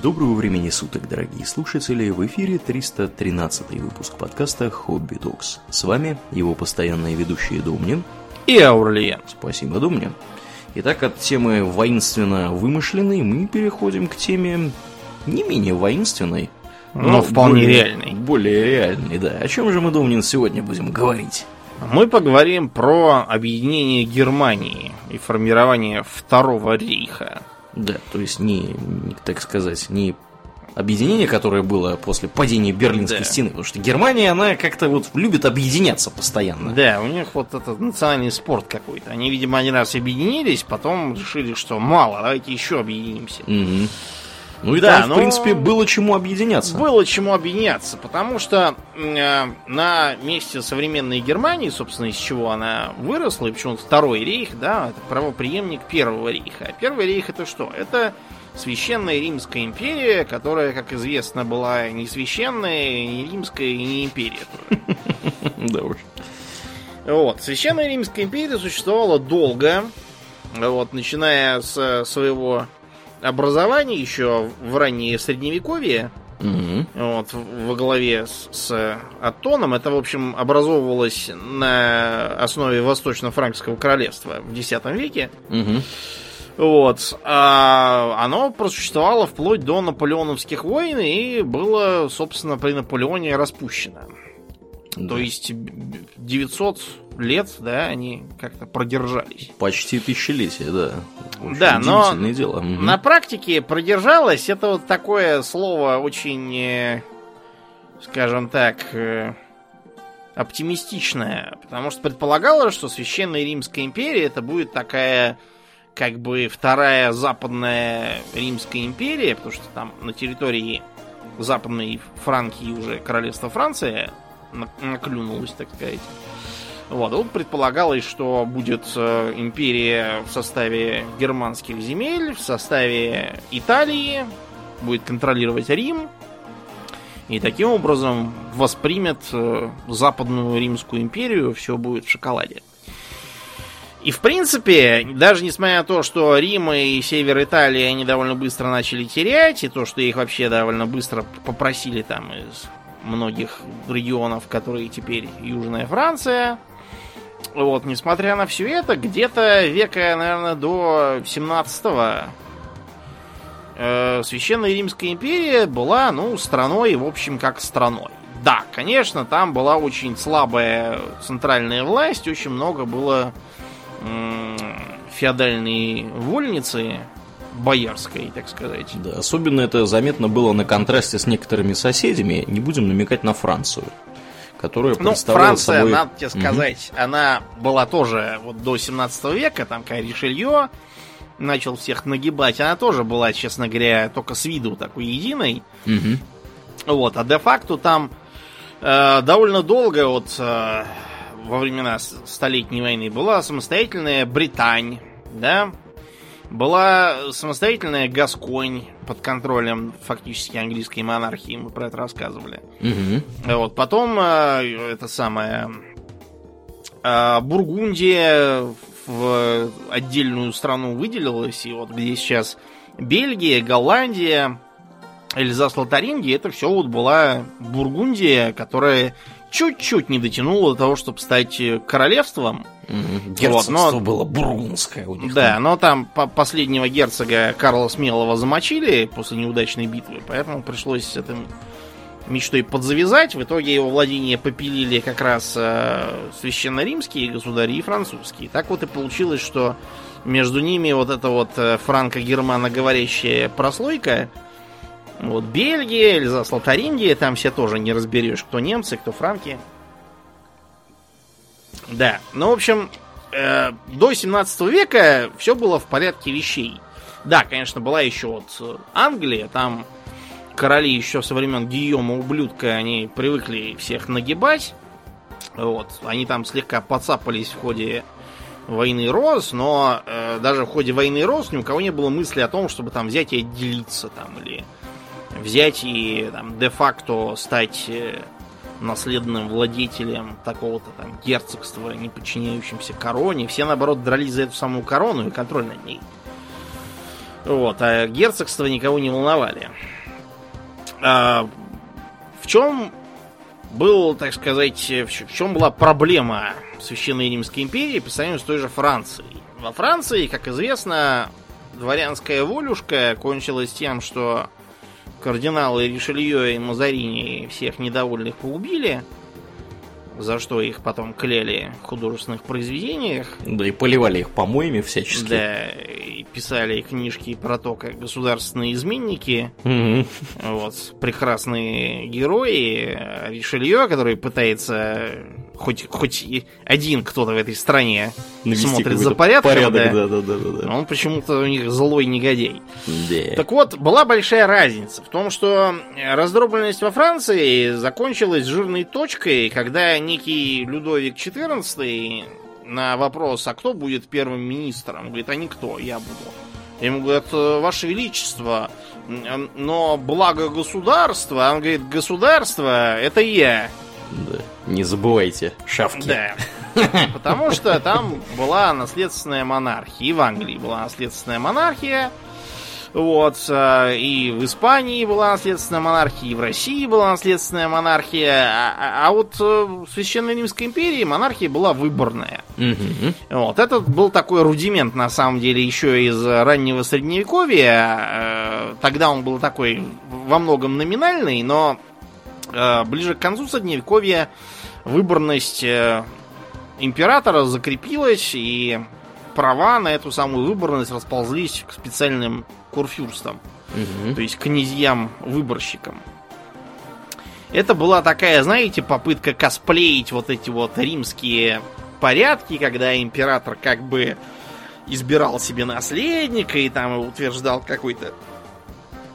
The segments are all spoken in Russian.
Доброго времени суток, дорогие слушатели! В эфире 313 выпуск подкаста «Хобби Докс». С вами его постоянные ведущие Домнин и Аурлиен. Спасибо, Домнин. Итак, от темы воинственно вымышленной мы переходим к теме не менее воинственной, но, но вполне более, реальной. Более реальной, да. О чем же мы, Домнин, сегодня будем говорить? Мы поговорим про объединение Германии и формирование Второго рейха. Да, то есть не, так сказать, не объединение, которое было после падения Берлинской да. стены. Потому что Германия, она как-то вот любит объединяться постоянно. Да, у них вот этот национальный спорт какой-то. Они, видимо, один раз объединились, потом решили, что мало, давайте еще объединимся. Угу. Ну и да, там, в принципе, было чему объединяться. Было чему объединяться, потому что э, на месте современной Германии, собственно, из чего она выросла, и почему Второй рейх, да, это правоприемник Первого рейха. А Первый рейх это что? Это Священная Римская империя, которая, как известно, была не священная, не римская и не империя. Да уж. Вот. Священная Римская империя существовала долго, вот, начиная с своего образования еще в раннее средневековье, Угу. Вот, во главе с, с Аттоном. Это, в общем, образовывалось на основе Восточно-Франкского королевства в X веке. Угу. Вот. А оно просуществовало вплоть до наполеоновских войн и было, собственно, при Наполеоне распущено. Да. То есть 900 лет, да, они как-то продержались. Почти тысячелетие, да. Очень да, но дело. на практике продержалось это вот такое слово очень, э, скажем так, э, оптимистичное, потому что предполагалось, что Священная Римская империя это будет такая как бы вторая западная Римская империя, потому что там на территории западной Франкии уже королевство Франция наклюнулось, так сказать. Вот, тут предполагалось, что будет э, империя в составе германских земель, в составе Италии, будет контролировать Рим, и таким образом воспримет э, западную Римскую империю, все будет в шоколаде. И в принципе, даже несмотря на то, что Рим и север Италии они довольно быстро начали терять, и то, что их вообще довольно быстро попросили там из многих регионов, которые теперь Южная Франция. Вот, несмотря на все это, где-то века, наверное, до 17-го э, Священная Римская империя была, ну, страной, в общем, как страной. Да, конечно, там была очень слабая центральная власть, очень много было феодальной вольницы, боярской, так сказать. Да, особенно это заметно было на контрасте с некоторыми соседями. Не будем намекать на Францию, которая ну, Франция, собой... надо тебе сказать, угу. она была тоже вот до 17 века, там когда Ришелье начал всех нагибать, она тоже была, честно говоря, только с виду такой единой. Угу. Вот, а де-факто там э, довольно долго вот э, во времена Столетней войны была самостоятельная Британь, да, была самостоятельная Гасконь под контролем фактически английской монархии, мы про это рассказывали. Угу. Вот, потом э, это самое э, Бургундия в отдельную страну выделилась, и вот где сейчас Бельгия, Голландия, Эльзас Лотарингия, это все вот была Бургундия, которая чуть-чуть не дотянуло до того, чтобы стать э, королевством. Угу. Герцогство вот, но... было бургундское у них. Да, но там по последнего герцога Карла Смелого замочили после неудачной битвы, поэтому пришлось с этим мечтой подзавязать. В итоге его владения попилили как раз э, священно-римские государи и французские. Так вот и получилось, что между ними вот эта вот э, франко-германо говорящая прослойка вот Бельгия, Эльзас, Лотарингия, там все тоже не разберешь, кто немцы, кто франки. Да, ну, в общем, э, до 17 века все было в порядке вещей. Да, конечно, была еще вот э, Англия, там короли еще со времен Гийома ублюдка, они привыкли всех нагибать. Вот, они там слегка подцапались в ходе войны Роз, но э, даже в ходе войны Роз ни у кого не было мысли о том, чтобы там взять и отделиться там или взять и там, де-факто стать э, наследным владетелем такого-то там герцогства, не подчиняющимся короне. Все, наоборот, дрались за эту самую корону и контроль над ней. Вот, а герцогства никого не волновали. А, в чем был, так сказать, в чем была проблема Священной Римской империи по сравнению с той же Францией? Во Франции, как известно, дворянская волюшка кончилась тем, что кардиналы Ришелье и Мазарини всех недовольных поубили – за что их потом клеили в художественных произведениях. Да, и поливали их помоями всячески. Да, писали книжки про то, как государственные изменники, Мгм. вот, прекрасные герои, Ришелье, который пытается хоть, хоть и один кто-то в этой стране Навести смотрит за порядком, порядок, да. да, да, да, да, он почему-то у них злой негодяй. Да. Так вот, была большая разница в том, что раздробленность во Франции закончилась жирной точкой, когда некий Людовик XIV на вопрос, а кто будет первым министром, говорит, а никто, я буду. Ему говорят, «Э, Ваше Величество, но благо государства, а он говорит, государство это я. Да. Не забывайте, шавки. Да. Потому что там была наследственная монархия. И в Англии была наследственная монархия. Вот. э, И в Испании была наследственная монархия, и в России была наследственная монархия. А, а- а вот э, в Священной Римской империи монархия была выборная. Мгм. Вот. Этот был такой рудимент, на самом деле, еще из раннего средневековья. Э, Тогда он был такой во многом номинальный, но ближе к концу средневековья выборность императора закрепилась, и права на эту самую выборность расползлись к специальным курфюрстам, Мгм. то есть князьям-выборщикам. Это была такая, знаете, попытка косплеить вот эти вот римские порядки, когда император как бы избирал себе наследника и там утверждал какой-то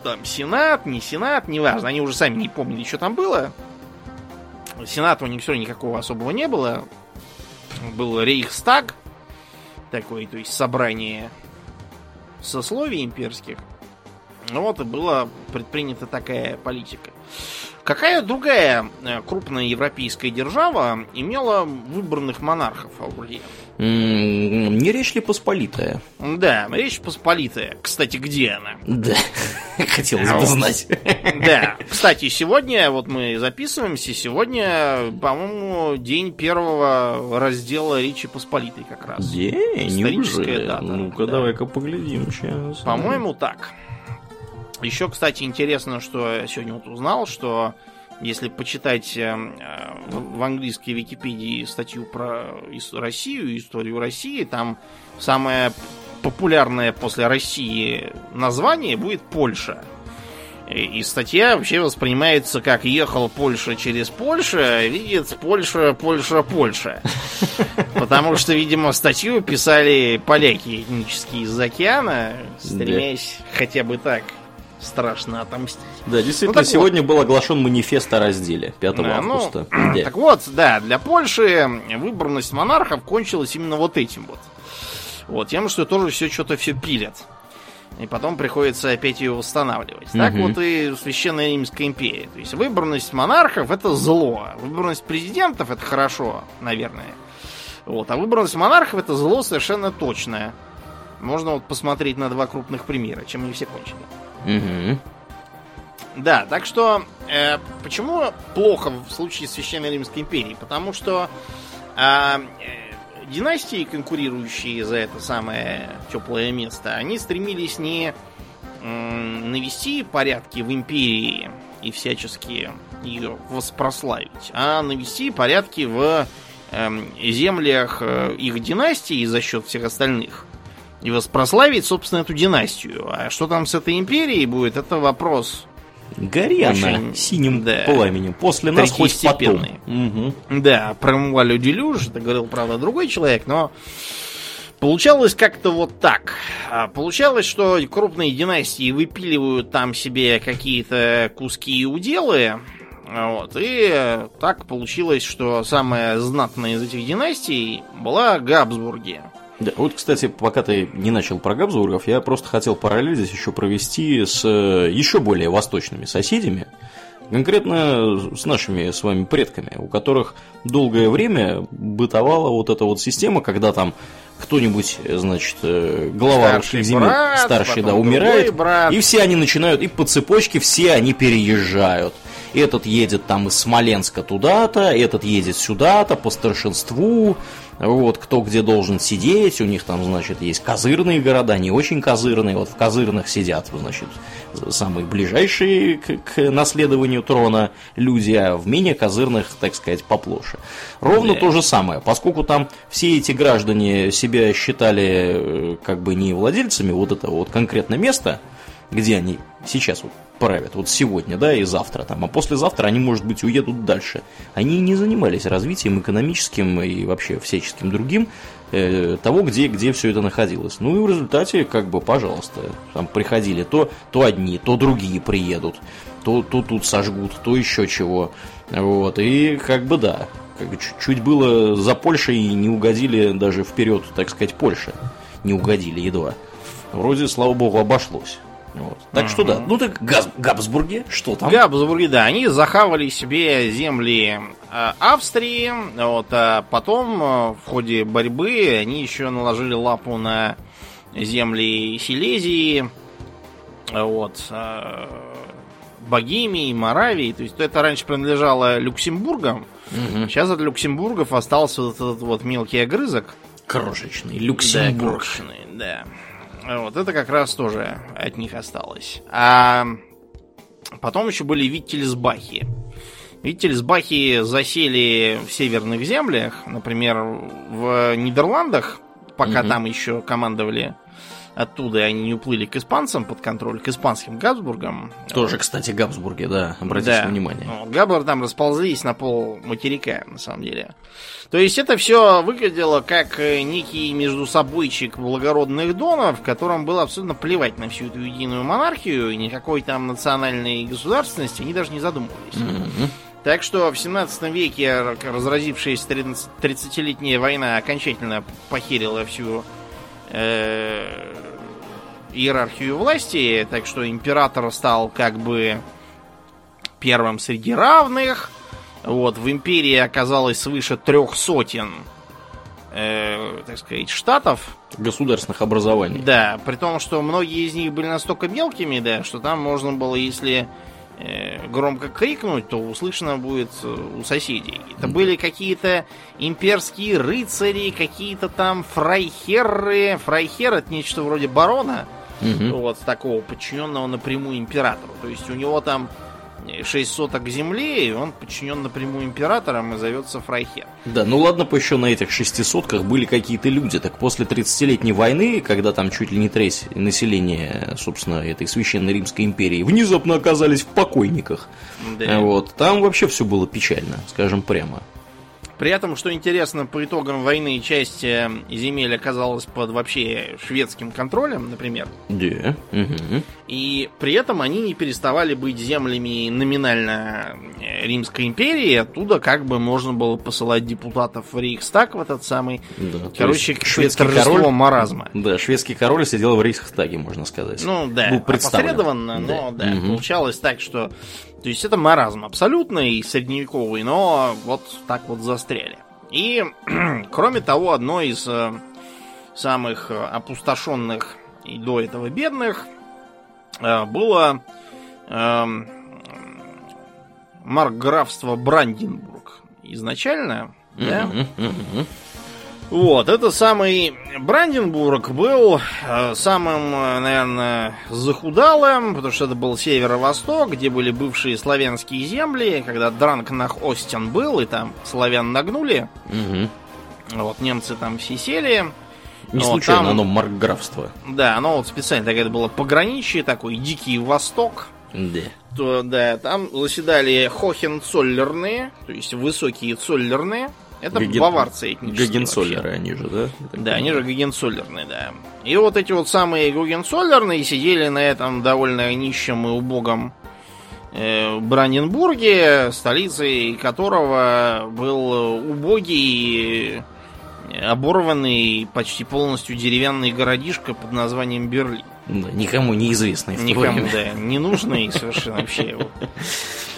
там сенат, не сенат, неважно, они уже сами не помнили, что там было. Сената у них все никакого особого не было. Был Рейхстаг такой, то есть собрание сословий имперских. Ну вот и была предпринята такая политика. Какая другая э, крупная европейская держава имела выборных монархов, Аурельян? Не речь ли посполитая? Да, Речь Посполитая. Кстати, где она? Да. Хотелось А бы знать. Да, кстати, сегодня, вот мы записываемся, сегодня, по-моему, день первого раздела Речи Посполитой как раз. День, Историческая дата, Ну-ка, да. давай-ка поглядим сейчас. По-моему, так. Еще, кстати, интересно, что я сегодня вот узнал, что если почитать э, в английской Википедии статью про Россию, историю России, там самое популярное после России название будет Польша. И, статья вообще воспринимается как ехал Польша через Польшу, видит Польша, Польша, Польша. Потому что, видимо, статью писали поляки этнические из океана, стремясь хотя бы так страшно отомстить. Да, действительно, Ну, так вот. сегодня был оглашен манифест о разделе 5 Да, ну, августа. Да. Так вот, да, для Польши выборность монархов кончилась именно вот этим вот. Вот, тем, что тоже все что-то все пилят. И потом приходится опять ее восстанавливать. Так Мгм. вот и Священная Римская империя. То есть выборность монархов это зло. Выборность президентов это хорошо, наверное. Вот, а выборность монархов это зло совершенно точное. Можно вот посмотреть на два крупных примера, чем они все кончили. Мгм. Да, так что э, почему плохо в случае Священной Римской империи? Потому что а, э, династии, конкурирующие за это самое теплое место, они стремились не навести порядки в империи и всячески ее воспрославить, а навести порядки в эм, землях э, их династии за счет всех остальных. И воспрославить, собственно, эту династию. А что там с этой империей будет, это вопрос Гори она синим да. пламенем. После нас хоть потом. Мгм. Да, про Муалю Делюж, это говорил, правда, другой человек, но получалось как-то вот так. А, Получалось, что крупные династии выпиливают там себе какие-то куски и уделы, а, вот, и так получилось, что самая знатная из этих династий была Габсбурги. Да, вот, кстати, пока ты не начал про Габсбургов, я просто хотел параллель здесь еще провести с э, еще более восточными соседями. Конкретно с нашими с вами предками, у которых долгое время бытовала вот эта вот система, когда там кто-нибудь, значит, э, глава Старший русских земель, брат, старший, да, умирает, брат. и все они начинают, и по цепочке все они переезжают. Этот едет там из Смоленска туда-то, этот едет сюда-то по старшинству, вот, кто где должен сидеть, у них там, значит, есть козырные города, не очень козырные, вот в козырных сидят, значит, самые ближайшие к, к наследованию трона люди, а в менее козырных, так сказать, поплоше. Ровно Да. то же самое, поскольку там все эти граждане себя считали э, как бы не владельцами вот этого вот конкретно места, где они сейчас вот правят, вот сегодня, да, и завтра там, а послезавтра они, может быть, уедут дальше. Они не занимались развитием экономическим и вообще всяческим другим э, того, где, где все это находилось. Ну и в результате, как бы, пожалуйста, там приходили то, то одни, то другие приедут, то, то тут сожгут, то еще чего. Вот, и как бы да, как чуть- чуть было за Польшей и не угодили даже вперед, так сказать, Польше. Не угодили едва. Вроде, слава богу, обошлось. Вот. Так что да. Ну так Газ- Габсбурги, что там? Габсбурги, да, они захавали себе земли э, Австрии, вот, а потом э, в ходе борьбы они еще наложили лапу на земли Силезии, вот, э, Богемии, Моравии, то есть это раньше принадлежало Люксембургам, Мгм. сейчас от Люксембургов остался вот этот вот мелкий огрызок, Крошечный да, Люксембург. крошечный, да. Вот, это как раз тоже от них осталось. А потом еще были Виттельсбахи. Виттельсбахи засели в северных землях, например, в Нидерландах, пока Мгм. там еще командовали оттуда, они не уплыли к испанцам под контроль, к испанским Габсбургам. Тоже, кстати, Габсбурги, да, обратите Да. внимание. Вот, Габбар там расползлись на пол материка, на самом деле. То есть это все выглядело как э, некий междусобойчик благородных донов, которым было абсолютно плевать на всю эту единую монархию, и никакой там национальной государственности они даже не задумывались. Мгм. Так что в 17 веке разразившаяся 30-летняя война окончательно похерила всю э, иерархию власти, так что император стал как бы первым среди равных. Вот, в империи оказалось свыше трех сотен, э, так сказать, штатов. Государственных образований. Да, при том, что многие из них были настолько мелкими, да, что там можно было, если э, громко крикнуть, то услышано будет э, у соседей. Это были какие-то имперские рыцари, какие-то там фрайхеры. Фрайхер это нечто вроде барона, Мгм. вот такого подчиненного напрямую императору. То есть у него там 6 соток земли, и он подчинен напрямую императором и зовется Фрайхер. Да, ну ладно, бы еще на этих шестисотках были какие-то люди. Так после 30-летней войны, когда там чуть ли не треть населения, собственно, этой священной Римской империи, внезапно оказались в покойниках. Да. Вот, там вообще все было печально, скажем прямо. При этом, что интересно, по итогам войны часть э, земель оказалась под вообще шведским контролем, например. Да. мгм. И при этом они не переставали быть землями номинально э, Римской империи. Оттуда как бы можно было посылать депутатов в Рейхстаг в этот самый... Да, Короче, шведский торжество маразма. Да, шведский король сидел в Рейхстаге, можно сказать. Ну да, Был представлен. опосредованно, но да, Мгм. получалось так, что... То есть это маразм абсолютный, средневековый, но вот так вот застряли. И, кроме того, одно из э, самых э, опустошенных и до этого бедных э, было эм, маркграфство Бранденбург. Изначально, да, Мгм, мгм. Вот, это самый Бранденбург был э, самым, э, наверное, захудалым, потому что это был северо-восток, где были бывшие славянские земли, когда Дранкнах Остин был, и там славян нагнули, Мгм. вот, немцы там все сели. Не Вот, случайно там- оно маркграфство. Да, оно вот специально так это было пограничье, такой дикий восток. Да. То, да, там заседали хохенцоллерные, то есть высокие цоллерные. Это Гаген- баварцы этнические Гагенцоллеры они же, да? Да, они же Гагенцоллерные, да. И вот эти вот самые Гагенцоллерные сидели на этом довольно нищем и убогом э, Бранденбурге, столицей которого был убогий, оборванный, почти полностью деревянный городишко под названием Берлин. Да, никому неизвестный Никому, время. да, не нужный совершенно вообще.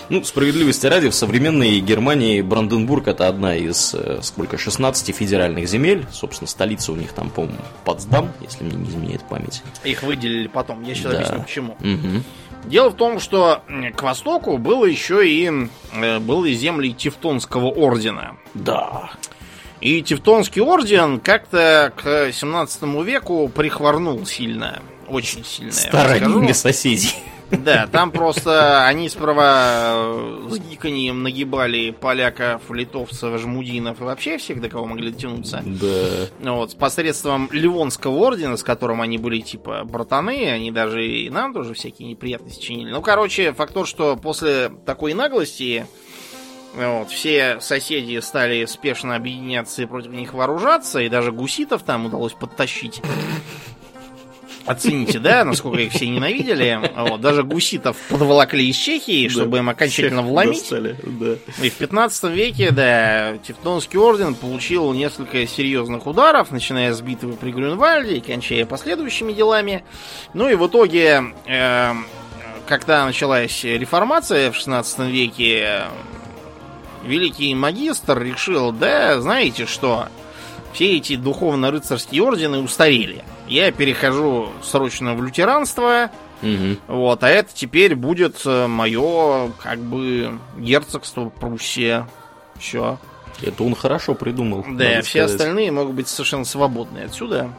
Ну, справедливости ради, в современной Германии Бранденбург это одна из, э, сколько, 16 федеральных земель. Собственно, столица у них там, по-моему, Потсдам, если мне не изменяет память. Их выделили потом. Я сейчас Да. объясню почему. Мгм. Дело в том, что к востоку было еще и э, было земли Тевтонского ордена. Да. И Тевтонский орден как-то к 17 веку прихворнул сильно. Очень сильно. Сторонними соседей. Да, там просто они справа э, с гиканьем нагибали поляков, литовцев, жмудинов и вообще всех, до кого могли дотянуться. Да. Вот, с посредством Ливонского ордена, с которым они были типа братаны, они даже и нам тоже всякие неприятности чинили. Ну, короче, факт тот, что после такой наглости вот, все соседи стали спешно объединяться и против них вооружаться, и даже гуситов там удалось подтащить. Оцените, да, насколько их все ненавидели. Вот, даже гуситов подволокли из Чехии, чтобы им окончательно вломить. да. И в 15 веке, да, Тевтонский орден получил несколько серьезных ударов, начиная с битвы при Грюнвальде и кончая последующими делами. Ну и в итоге, э, когда началась реформация в 16 веке, великий магистр решил, да, знаете что, все эти духовно-рыцарские ордены устарели. Я перехожу срочно в лютеранство, Мгм. вот, а это теперь будет мое, как бы, герцогство Пруссия. Все. Это он хорошо придумал. Да, все сказать. остальные могут быть совершенно свободны отсюда.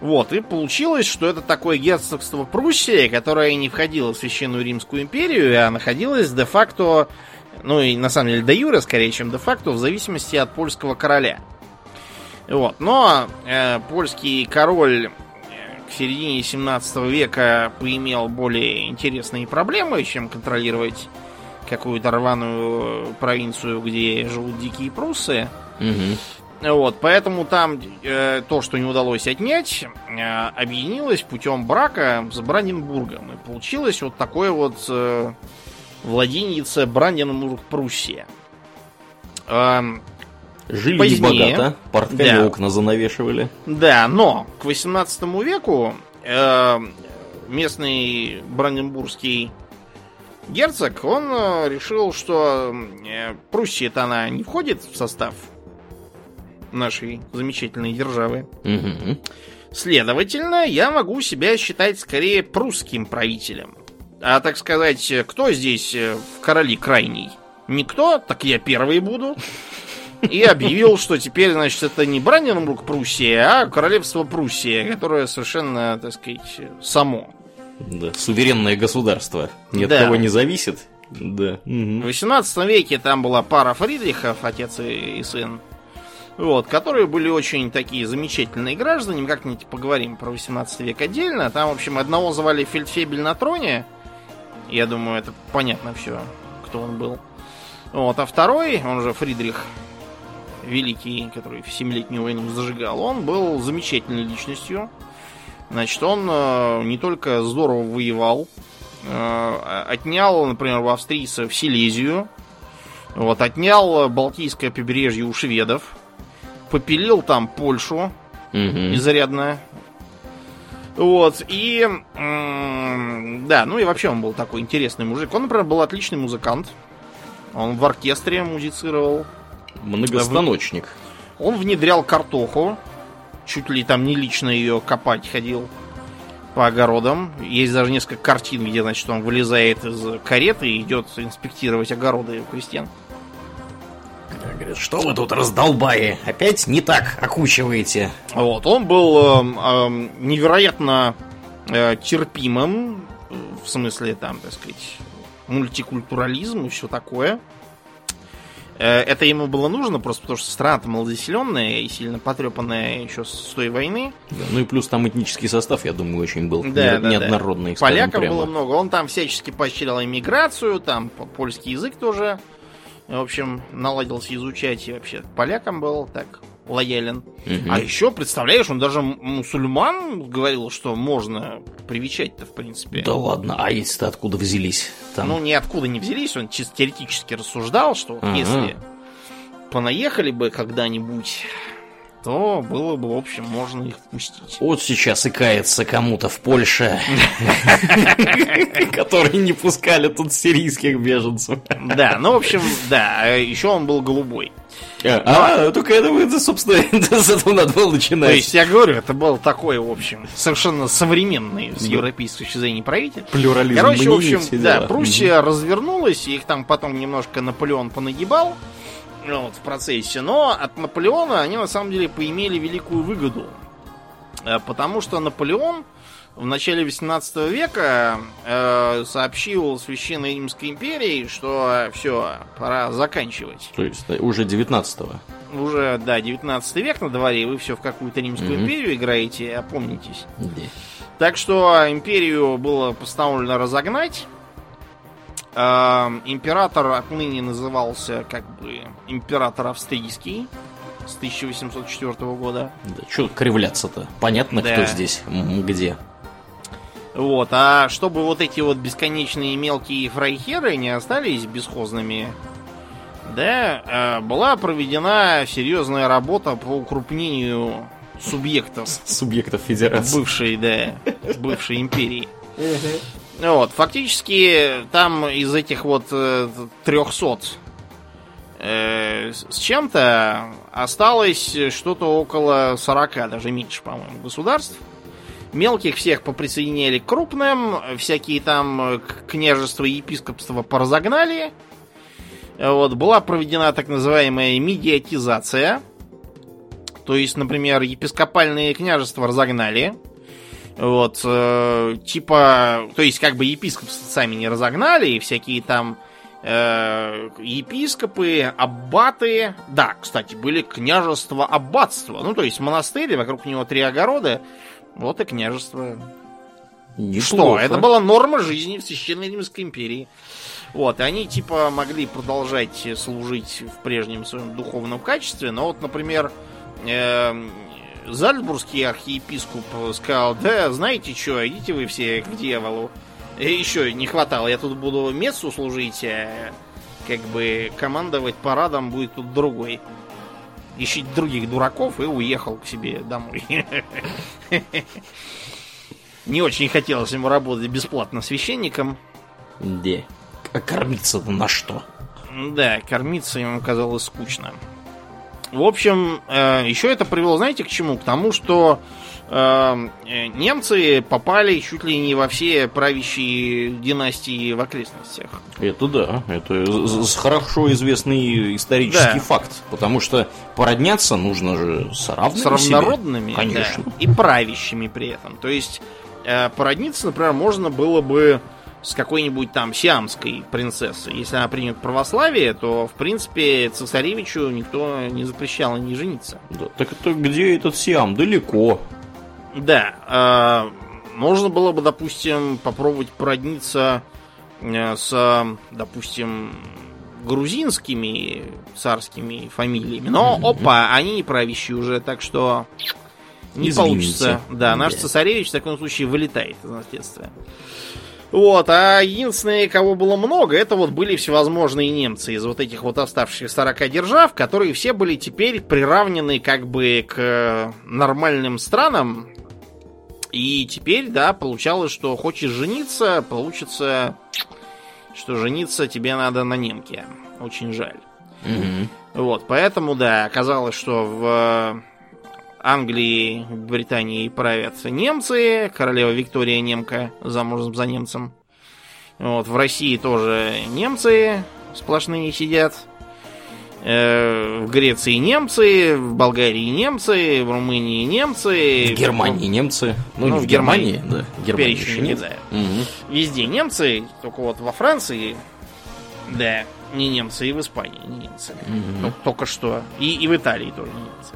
Вот, и получилось, что это такое герцогство Пруссия, которое не входило в Священную Римскую империю, а находилось де-факто, ну и на самом деле де юре скорее, чем де-факто, в зависимости от польского короля. Вот, но э, польский король э, к середине 17 века поимел более интересные проблемы, чем контролировать какую-то рваную провинцию, где живут дикие пруссы. Мгм. Вот, поэтому там э, то, что не удалось отнять, э, объединилось путем брака с Бранденбургом. И получилось вот такое вот э, владенице Бранденбург-Пруссия. Эм, Жили Позднее. небогато, портками Да. окна занавешивали. Да, но к 18 веку э, местный бранденбургский герцог, он э, решил, что э, Пруссия-то она не входит в состав нашей замечательной державы. Мгм. Следовательно, я могу себя считать скорее прусским правителем. А так сказать, кто здесь э, в короли крайний? Никто, так я первый буду. И объявил, что теперь, значит, это не Бранденбург Пруссия, а королевство Пруссия, которое совершенно, так сказать, само. Да, суверенное государство. Ни от Да. кого не зависит. Да. В Мгм. 18 веке там была пара Фридрихов, отец и и сын, вот, которые были очень такие замечательные граждане. Мы как-нибудь поговорим про 18 век отдельно. Там, в общем, одного звали Фельдфебель на троне. Я думаю, это понятно все, кто он был. Вот, а второй, он же Фридрих Великий, который в Семилетнюю войну зажигал, он был замечательной личностью. Значит, он э, не только здорово воевал, э, отнял, например, у австрийцев Силезию, вот, отнял Балтийское побережье у шведов, попилил там Польшу Мгм. изрядно. Вот, и... да, ну и вообще он был такой интересный мужик. Он, например, был отличный музыкант. Он в оркестре музицировал. Многостаночник. Он внедрял картоху. Чуть ли там не лично ее копать ходил по огородам. Есть даже несколько картин, где, значит, он вылезает из кареты и идет инспектировать огороды у крестьян. Говорит, что вы тут раздолбаи? Опять не так окучиваете. Вот, он был эм, эм, невероятно э, терпимым, э, в смысле, там, так сказать, мультикультурализм и все такое. Э, Это ему было нужно, просто потому что страна-то малозаселенная и сильно потрепанная еще с той войны. Да, ну и плюс там этнический состав, я думаю, очень был Да, не- да, да. неоднородный. скажем Поляков прямо. было много. Он там всячески поощрял иммиграцию, там по- польский язык тоже. В общем, наладился изучать и вообще полякам был так лоялен. Мгм. А еще, представляешь, он даже мусульман говорил, что можно привечать-то, в принципе. Да ладно, а эти-то откуда взялись? Там... Ну, ниоткуда не взялись, он чисто теоретически рассуждал, что вот Ага. если понаехали бы когда-нибудь то было бы, в общем, можно их впустить. Вот сейчас и кается кому-то в Польше, которые не пускали тут сирийских беженцев. Да, ну, в общем, да, еще он был голубой. А, только это, это, собственно, с этого надо было начинать. То есть, я говорю, это был такой, в общем, совершенно современный с европейской точки зрения правитель. Плюрализм Короче, в общем, да, Пруссия развернулась, их там потом немножко Наполеон понагибал вот, в процессе, но от Наполеона они на самом деле поимели великую выгоду. Э, потому что Наполеон в начале 18 века э, сообщил Священной Римской империи, что все, пора заканчивать. То есть уже 19-го. Уже, да, 19 век на дворе, и вы все в какую-то Римскую mm-hmm. империю играете, опомнитесь. Yeah. Так что империю было постановлено разогнать. Э, император отныне назывался как бы император австрийский с 1804 года. Да, что кривляться-то? Понятно, да. кто здесь, где. Вот, а чтобы вот эти вот бесконечные мелкие фрайхеры не остались бесхозными, да, э, была проведена серьезная работа по укрупнению субъектов. Субъектов федерации. Бывшей, да, бывшей империи. Вот, фактически там из этих вот 300 э, с чем-то осталось что-то около 40, даже меньше, по-моему, государств. Мелких всех поприсоединяли к крупным, всякие там э, княжества и епископства поразогнали. Вот, была проведена так называемая медиатизация. То есть, например, епископальные княжества разогнали. Вот, э, типа, то есть, как бы епископство сами не разогнали, и всякие там э, епископы, аббаты. Да, кстати, были княжества аббатства. Ну, то есть монастыри, вокруг него три огорода. Вот и княжество. Неплохо. Что? Это была норма жизни в Священной Римской империи. Вот, и они типа могли продолжать служить в прежнем своем духовном качестве, но вот, например, э, Зальцбургский архиепископ сказал, да, знаете что, идите вы все к дьяволу. И еще не хватало, я тут буду мессу служить, а как бы командовать парадом будет тут другой ищет других дураков и уехал к себе домой. Не очень хотелось ему работать бесплатно священником. Где? А кормиться на что? Да, кормиться ему казалось скучно. В общем, э, еще это привело, знаете, к чему? К тому, что немцы попали чуть ли не во все правящие династии в окрестностях. Это да, это хорошо известный исторический да. факт, потому что породняться нужно же с равными С равнородными, себе. конечно. Да, и правящими при этом. То есть э, породниться, например, можно было бы с какой-нибудь там сиамской принцессой. Если она примет православие, то, в принципе, цесаревичу никто не запрещал не жениться. Да, так это где этот Сиам? Далеко. Да, э, можно было бы, допустим, попробовать породниться э, с, допустим, грузинскими царскими фамилиями. Но, mm-hmm. опа, они правящие уже, так что не Извините. получится. Да, наш yeah. цесаревич в таком случае вылетает из наследства. Вот, а единственные, кого было много, это вот были всевозможные немцы из вот этих вот оставшихся 40 держав, которые все были теперь приравнены как бы к нормальным странам, и теперь, да, получалось, что хочешь жениться, получится, что жениться тебе надо на немке. Очень жаль. Угу. Вот, поэтому, да, оказалось, что в Англии, Британии правят немцы, королева Виктория немка, замужем за немцем. Вот, в России тоже немцы сплошные сидят. Э, в Греции немцы, в Болгарии немцы, в Румынии немцы. В Германии немцы. Ну, ну в Германии, Германии да. Германии еще не да. Угу. Везде немцы, только вот во Франции, да, не немцы, и в Испании не немцы. Угу. Ну, только что. И, и в Италии тоже не немцы.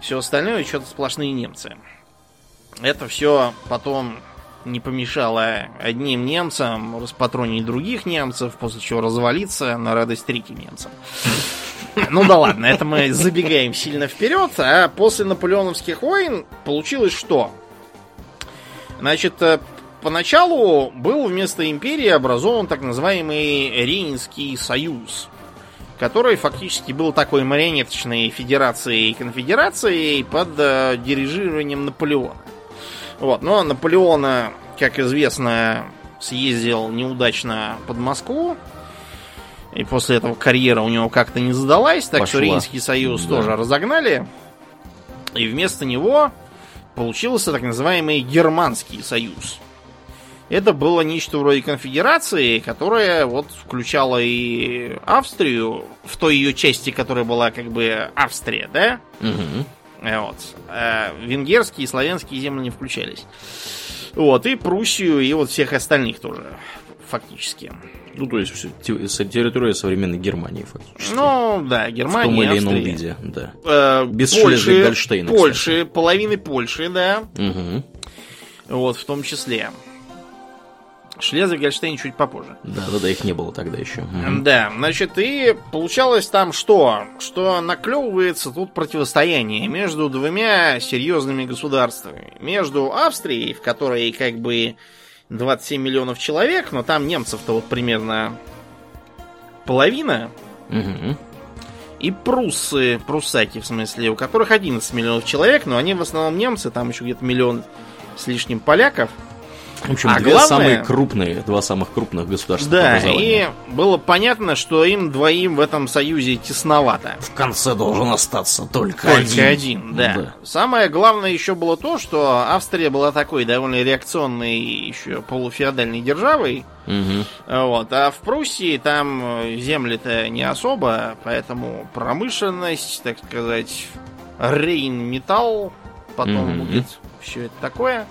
Все остальное что-то сплошные немцы. Это все потом не помешало одним немцам распатронить других немцев, после чего развалиться на радость третьим немцам. Ну да ладно, это мы забегаем сильно вперед, а после наполеоновских войн получилось что? Значит, э, поначалу был вместо империи образован так называемый Рейнский союз. который фактически был такой марионеточной федерацией и конфедерацией под э, дирижированием Наполеона. Вот, но Наполеона, как известно, съездил неудачно под Москву, и после этого карьера у него как-то не задалась, так Пошла. что Рейнский союз Да. тоже разогнали. И вместо него получился так называемый Германский союз. Это было нечто вроде конфедерации, которая вот включала и Австрию в той ее части, которая была как бы Австрия, да? Мгм. Э, Вот. Э, Венгерские и славянские земли не включались. Вот, и Пруссию, и вот всех остальных тоже, фактически. Ну, то есть, территория современной Германии, фактически. Ну, да, в том Германия, или ином Австрия. виде, да. Э, Без Польши, Польши, половины Польши, да. Мгм. Вот, в том числе. Шлезвиг-Гольштейн чуть попозже. Да, да, да, их не было тогда еще. Да, значит, и получалось там что? Что наклевывается тут противостояние между двумя серьезными государствами. Между Австрией, в которой как бы 27 миллионов человек, но там немцев-то вот примерно половина, Мгм. и пруссы, пруссаки в смысле, у которых 11 миллионов человек, но они в основном немцы, там еще где-то миллион с лишним поляков. В общем, А две главное- самые крупные, два самых крупных государства Да, и было понятно, что им двоим в этом союзе тесновато. В конце должен остаться только, Только один, да. Самое главное еще было то, что Австрия была такой довольно реакционной еще полуфеодальной державой. Мгм. Вот. А в Пруссии там э, земли-то не особо, поэтому промышленность, так сказать, Рейнметалл, потом Мгм. будет все это такое.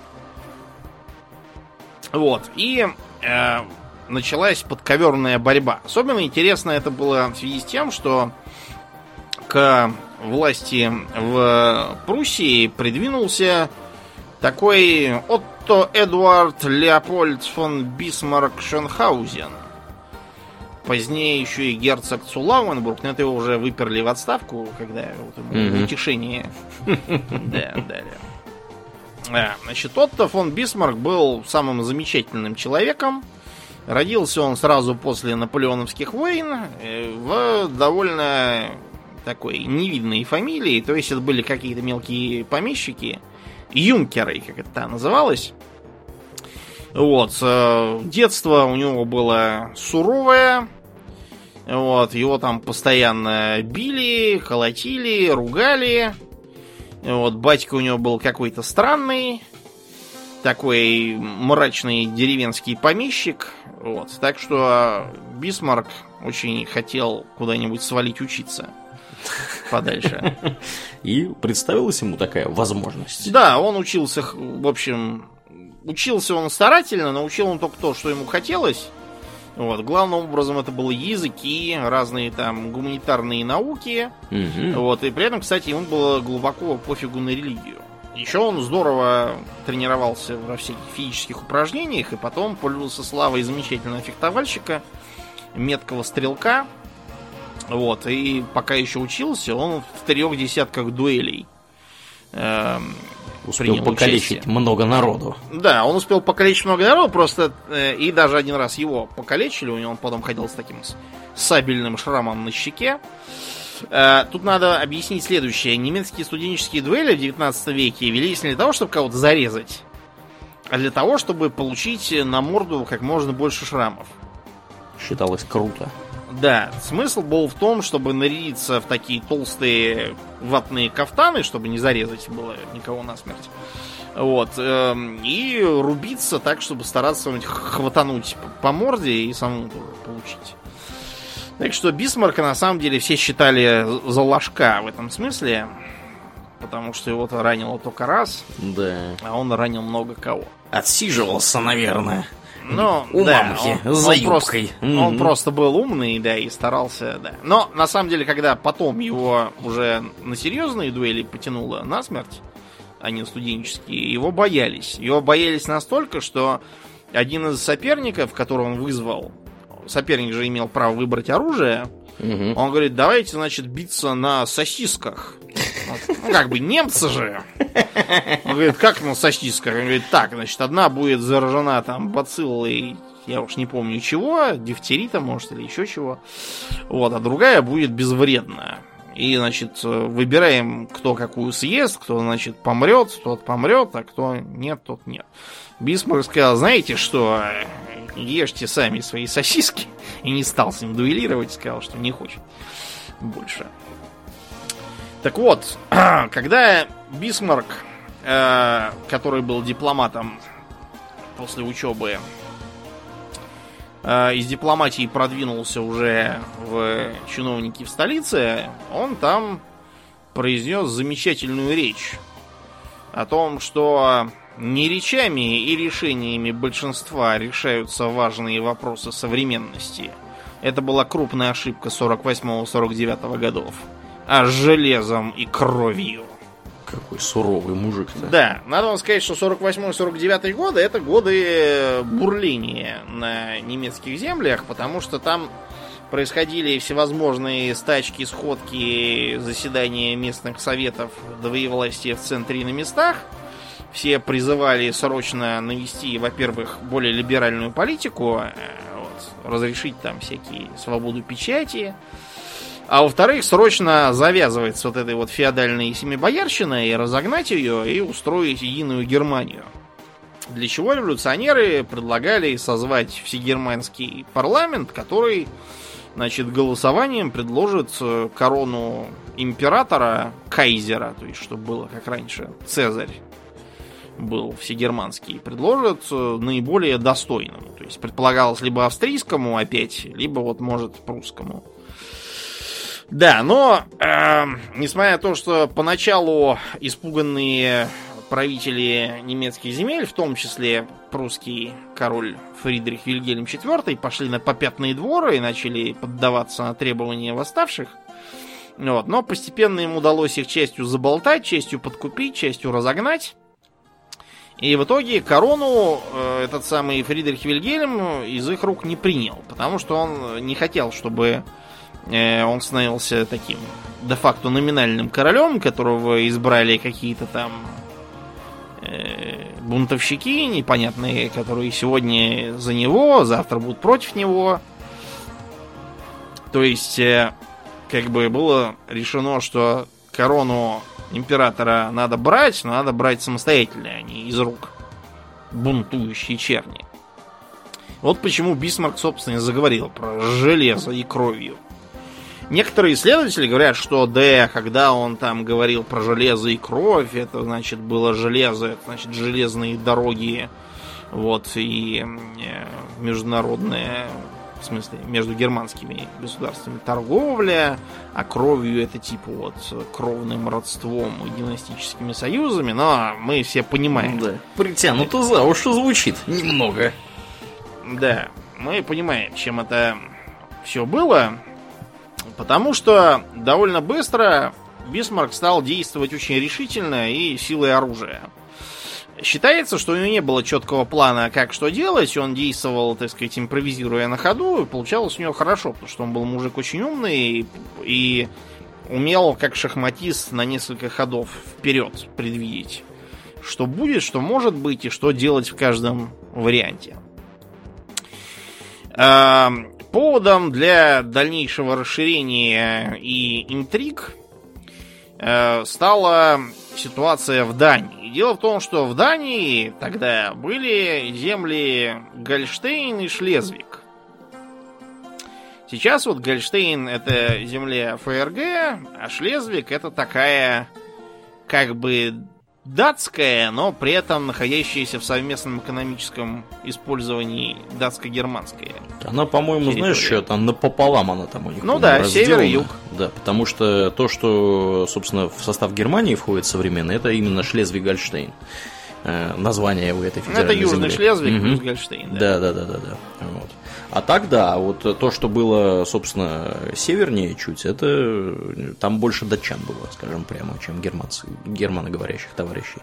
Вот. И э, началась подковерная борьба. Особенно интересно это было в связи с тем, что к власти в Пруссии придвинулся такой Отто Эдуард Леопольд фон Бисмарк Шенхаузен. Позднее еще и герцог цу Лауэнбург, но это его уже выперли в отставку, когда вот ему утешение да, дали. А, Значит, Отто фон Бисмарк был самым замечательным человеком. Родился он сразу после наполеоновских войн э, в довольно такой невидной фамилии. То есть это были какие-то мелкие помещики, юнкеры, как это называлось. Вот. э, Детство у него было суровое. Вот. Его там постоянно били, колотили, ругали. Вот. Батька у него был какой-то странный. Такой мрачный деревенский помещик. Вот. Так что Бисмарк очень хотел куда-нибудь свалить учиться подальше. И представилась ему такая возможность. Да, он учился, в общем, учился он старательно, но учил он только то, что ему хотелось. Вот, главным образом это было языки, разные там гуманитарные науки. Мгм. Вот, и при этом, кстати, ему было глубоко пофигу на религию. Еще он здорово тренировался во всяких физических упражнениях, и потом пользовался славой замечательного фехтовальщика, меткого стрелка. Вот, и пока еще учился, он в трех десятках дуэлей эм, Успел покалечить участие. много народу. Да, он успел покалечить много народу, просто э, и даже один раз его покалечили, у него он потом ходил с таким сабельным шрамом на щеке. Э, тут надо объяснить следующее. Немецкие студенческие дуэли в 19 веке велись не для того, чтобы кого-то зарезать, а для того, чтобы получить на морду как можно больше шрамов. Считалось круто. Да, смысл был в том, чтобы нарядиться в такие толстые ватные кафтаны, чтобы не зарезать было никого насмерть. Вот. эм, и рубиться так, чтобы стараться хватануть по- по морде и самому тоже получить. Так что Бисмарка на самом деле все считали за ложка в этом смысле. Потому что его-то ранило только раз, Да. а он ранил много кого. Отсиживался, наверное. Но, У да, мамки, он, за он просто, юбкой. он просто был умный, да, и старался, да. Но, на самом деле, когда потом его уже на серьезные дуэли потянуло насмерть, а не студенческие, его боялись. Его боялись настолько, что один из соперников, которого он вызвал, соперник же имел право выбрать оружие, Мгм. он говорит, давайте, значит, биться на сосисках. Ну, как бы немцы же. Он говорит, как на сосисках? Он говорит, так, значит, одна будет заражена там бациллой я уж не помню чего, дифтерита, может, или еще чего. Вот, а другая будет безвредная. И, значит, выбираем, кто какую съест, кто, значит, помрет, тот помрет, а кто нет, тот нет. Бисмарк сказал, знаете что, ешьте сами свои сосиски. И не стал с ним дуэлировать, сказал, что не хочет больше. Так вот, когда Бисмарк, э, который был дипломатом после учебы, э, из дипломатии продвинулся уже в чиновники в столице, он там произнес замечательную речь о том, что не речами и решениями большинства решаются важные вопросы современности. Это была крупная ошибка 48-49 годов. А железом и кровью. Какой суровый мужик-то. Да, надо вам сказать, что 48-49 годы это годы бурления на немецких землях, потому что там происходили всевозможные стачки, сходки, заседания местных советов двоевластия в центре и на местах – все призывали срочно навести, во-первых, более либеральную политику, э, вот, разрешить там всякие свободу печати, а во-вторых, срочно завязывать с вот этой вот феодальной семибоярщиной и разогнать ее и устроить единую Германию. Для чего революционеры предлагали созвать всегерманский парламент, который, значит, голосованием предложит э, корону императора, кайзера, то есть, чтобы было как раньше, Цезарь, был всегерманский, предложат э, наиболее достойному. То есть предполагалось либо австрийскому опять, либо вот может прусскому. Да, но э, несмотря на то, что поначалу испуганные правители немецких земель, в том числе прусский король Фридрих Вильгельм IV, пошли на попятные дворы и начали поддаваться на требования восставших. Вот, но постепенно им удалось их частью заболтать, частью подкупить, частью разогнать. И в итоге корону э, этот самый Фридрих Вильгельм из их рук не принял, потому что он не хотел, чтобы э, он становился таким де-факто номинальным королем, которого избрали какие-то там э, бунтовщики непонятные, которые сегодня за него, завтра будут против него. То есть, э, как бы было решено, что корону императора надо брать, но надо брать самостоятельно, а не из рук бунтующей черни. Вот почему Бисмарк, собственно, заговорил про железо и кровью. Некоторые исследователи говорят, что да, когда он там говорил про железо и кровь, это значит было железо, это значит железные дороги, вот, и э, международная в смысле, между германскими государствами торговля, а кровью это типа вот кровным родством и династическими союзами, но мы все понимаем. Да, притянуто за уши звучит немного. Да, мы понимаем, чем это все было, потому что довольно быстро Бисмарк стал действовать очень решительно и силой оружия. Считается, что у него не было четкого плана, как что делать. Он действовал, так сказать, импровизируя на ходу, и получалось у него хорошо, потому что он был мужик очень умный и, и умел, как шахматист, на несколько ходов вперед предвидеть, что будет, что может быть и что делать в каждом варианте. Эм, поводом для дальнейшего расширения и интриг стала ситуация в Дании. Дело в том, что в Дании тогда были земли Гольштейн и Шлезвик. Сейчас вот Гольштейн это земля ФРГ, а Шлезвик это такая как бы датская, но при этом находящаяся в совместном экономическом использовании датско-германская. Она, по-моему, знаешь, что там напополам она там у них. Ну да, север и юг. Да, потому что то, что, собственно, в состав Германии входит современно, это именно Шлезвиг-Гольштейн э, название у этой федеральной Это Южный земли. Шлезвиг угу. Гольштейн. Да, да, да, да, да. Вот. А так да, вот то, что было, собственно, севернее чуть, это там больше датчан было, скажем прямо, чем германцы, германоговорящих товарищей,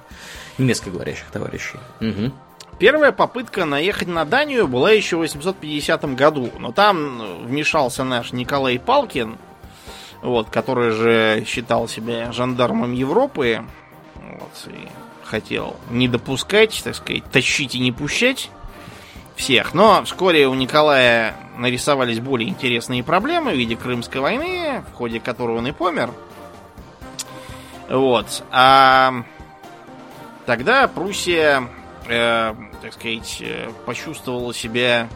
немецкоговорящих товарищей. Угу. Первая попытка наехать на Данию была еще в 850 году, но там вмешался наш Николай Палкин, вот, который же считал себя жандармом Европы, вот, и хотел не допускать, так сказать, тащить и не пущать всех. Но вскоре у Николая нарисовались более интересные проблемы в виде Крымской войны, в ходе которой он и помер. Вот. А тогда Пруссия, э, так сказать, э, почувствовала себя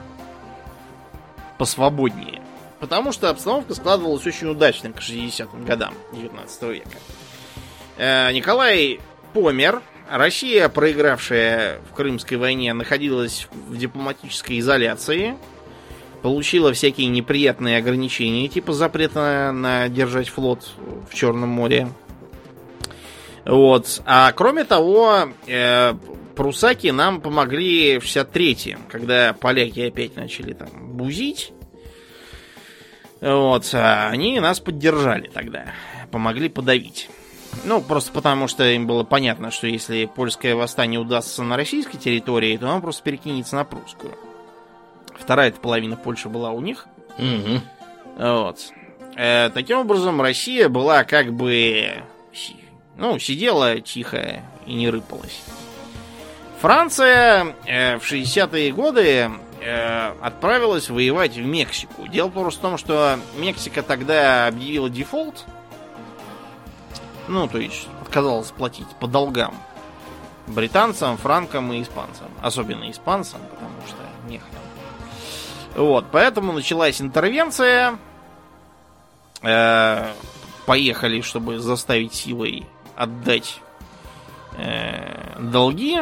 посвободнее. Потому что обстановка складывалась очень удачно к 60-м годам 19 века. Э, Николай помер. Россия, проигравшая в Крымской войне, находилась в дипломатической изоляции. Получила всякие неприятные ограничения, типа запрета на, на держать флот в Черном море. Вот. А кроме того, э, прусаки нам помогли в 63-м, когда поляки опять начали там бузить. Вот. А они нас поддержали тогда. Помогли подавить. Ну, просто потому, что им было понятно, что если польское восстание удастся на российской территории, то оно просто перекинется на прусскую. Вторая половина Польши была у них. Угу. Вот. Э, таким образом, Россия была как бы... Ну, сидела тихо и не рыпалась. Франция э, в 60-е годы э, отправилась воевать в Мексику. Дело просто в том, что Мексика тогда объявила дефолт. Ну, то есть отказалась платить по долгам британцам, франкам и испанцам. Особенно испанцам, потому что нехрен. Вот, поэтому началась интервенция. Э, поехали, чтобы заставить силой отдать э, долги.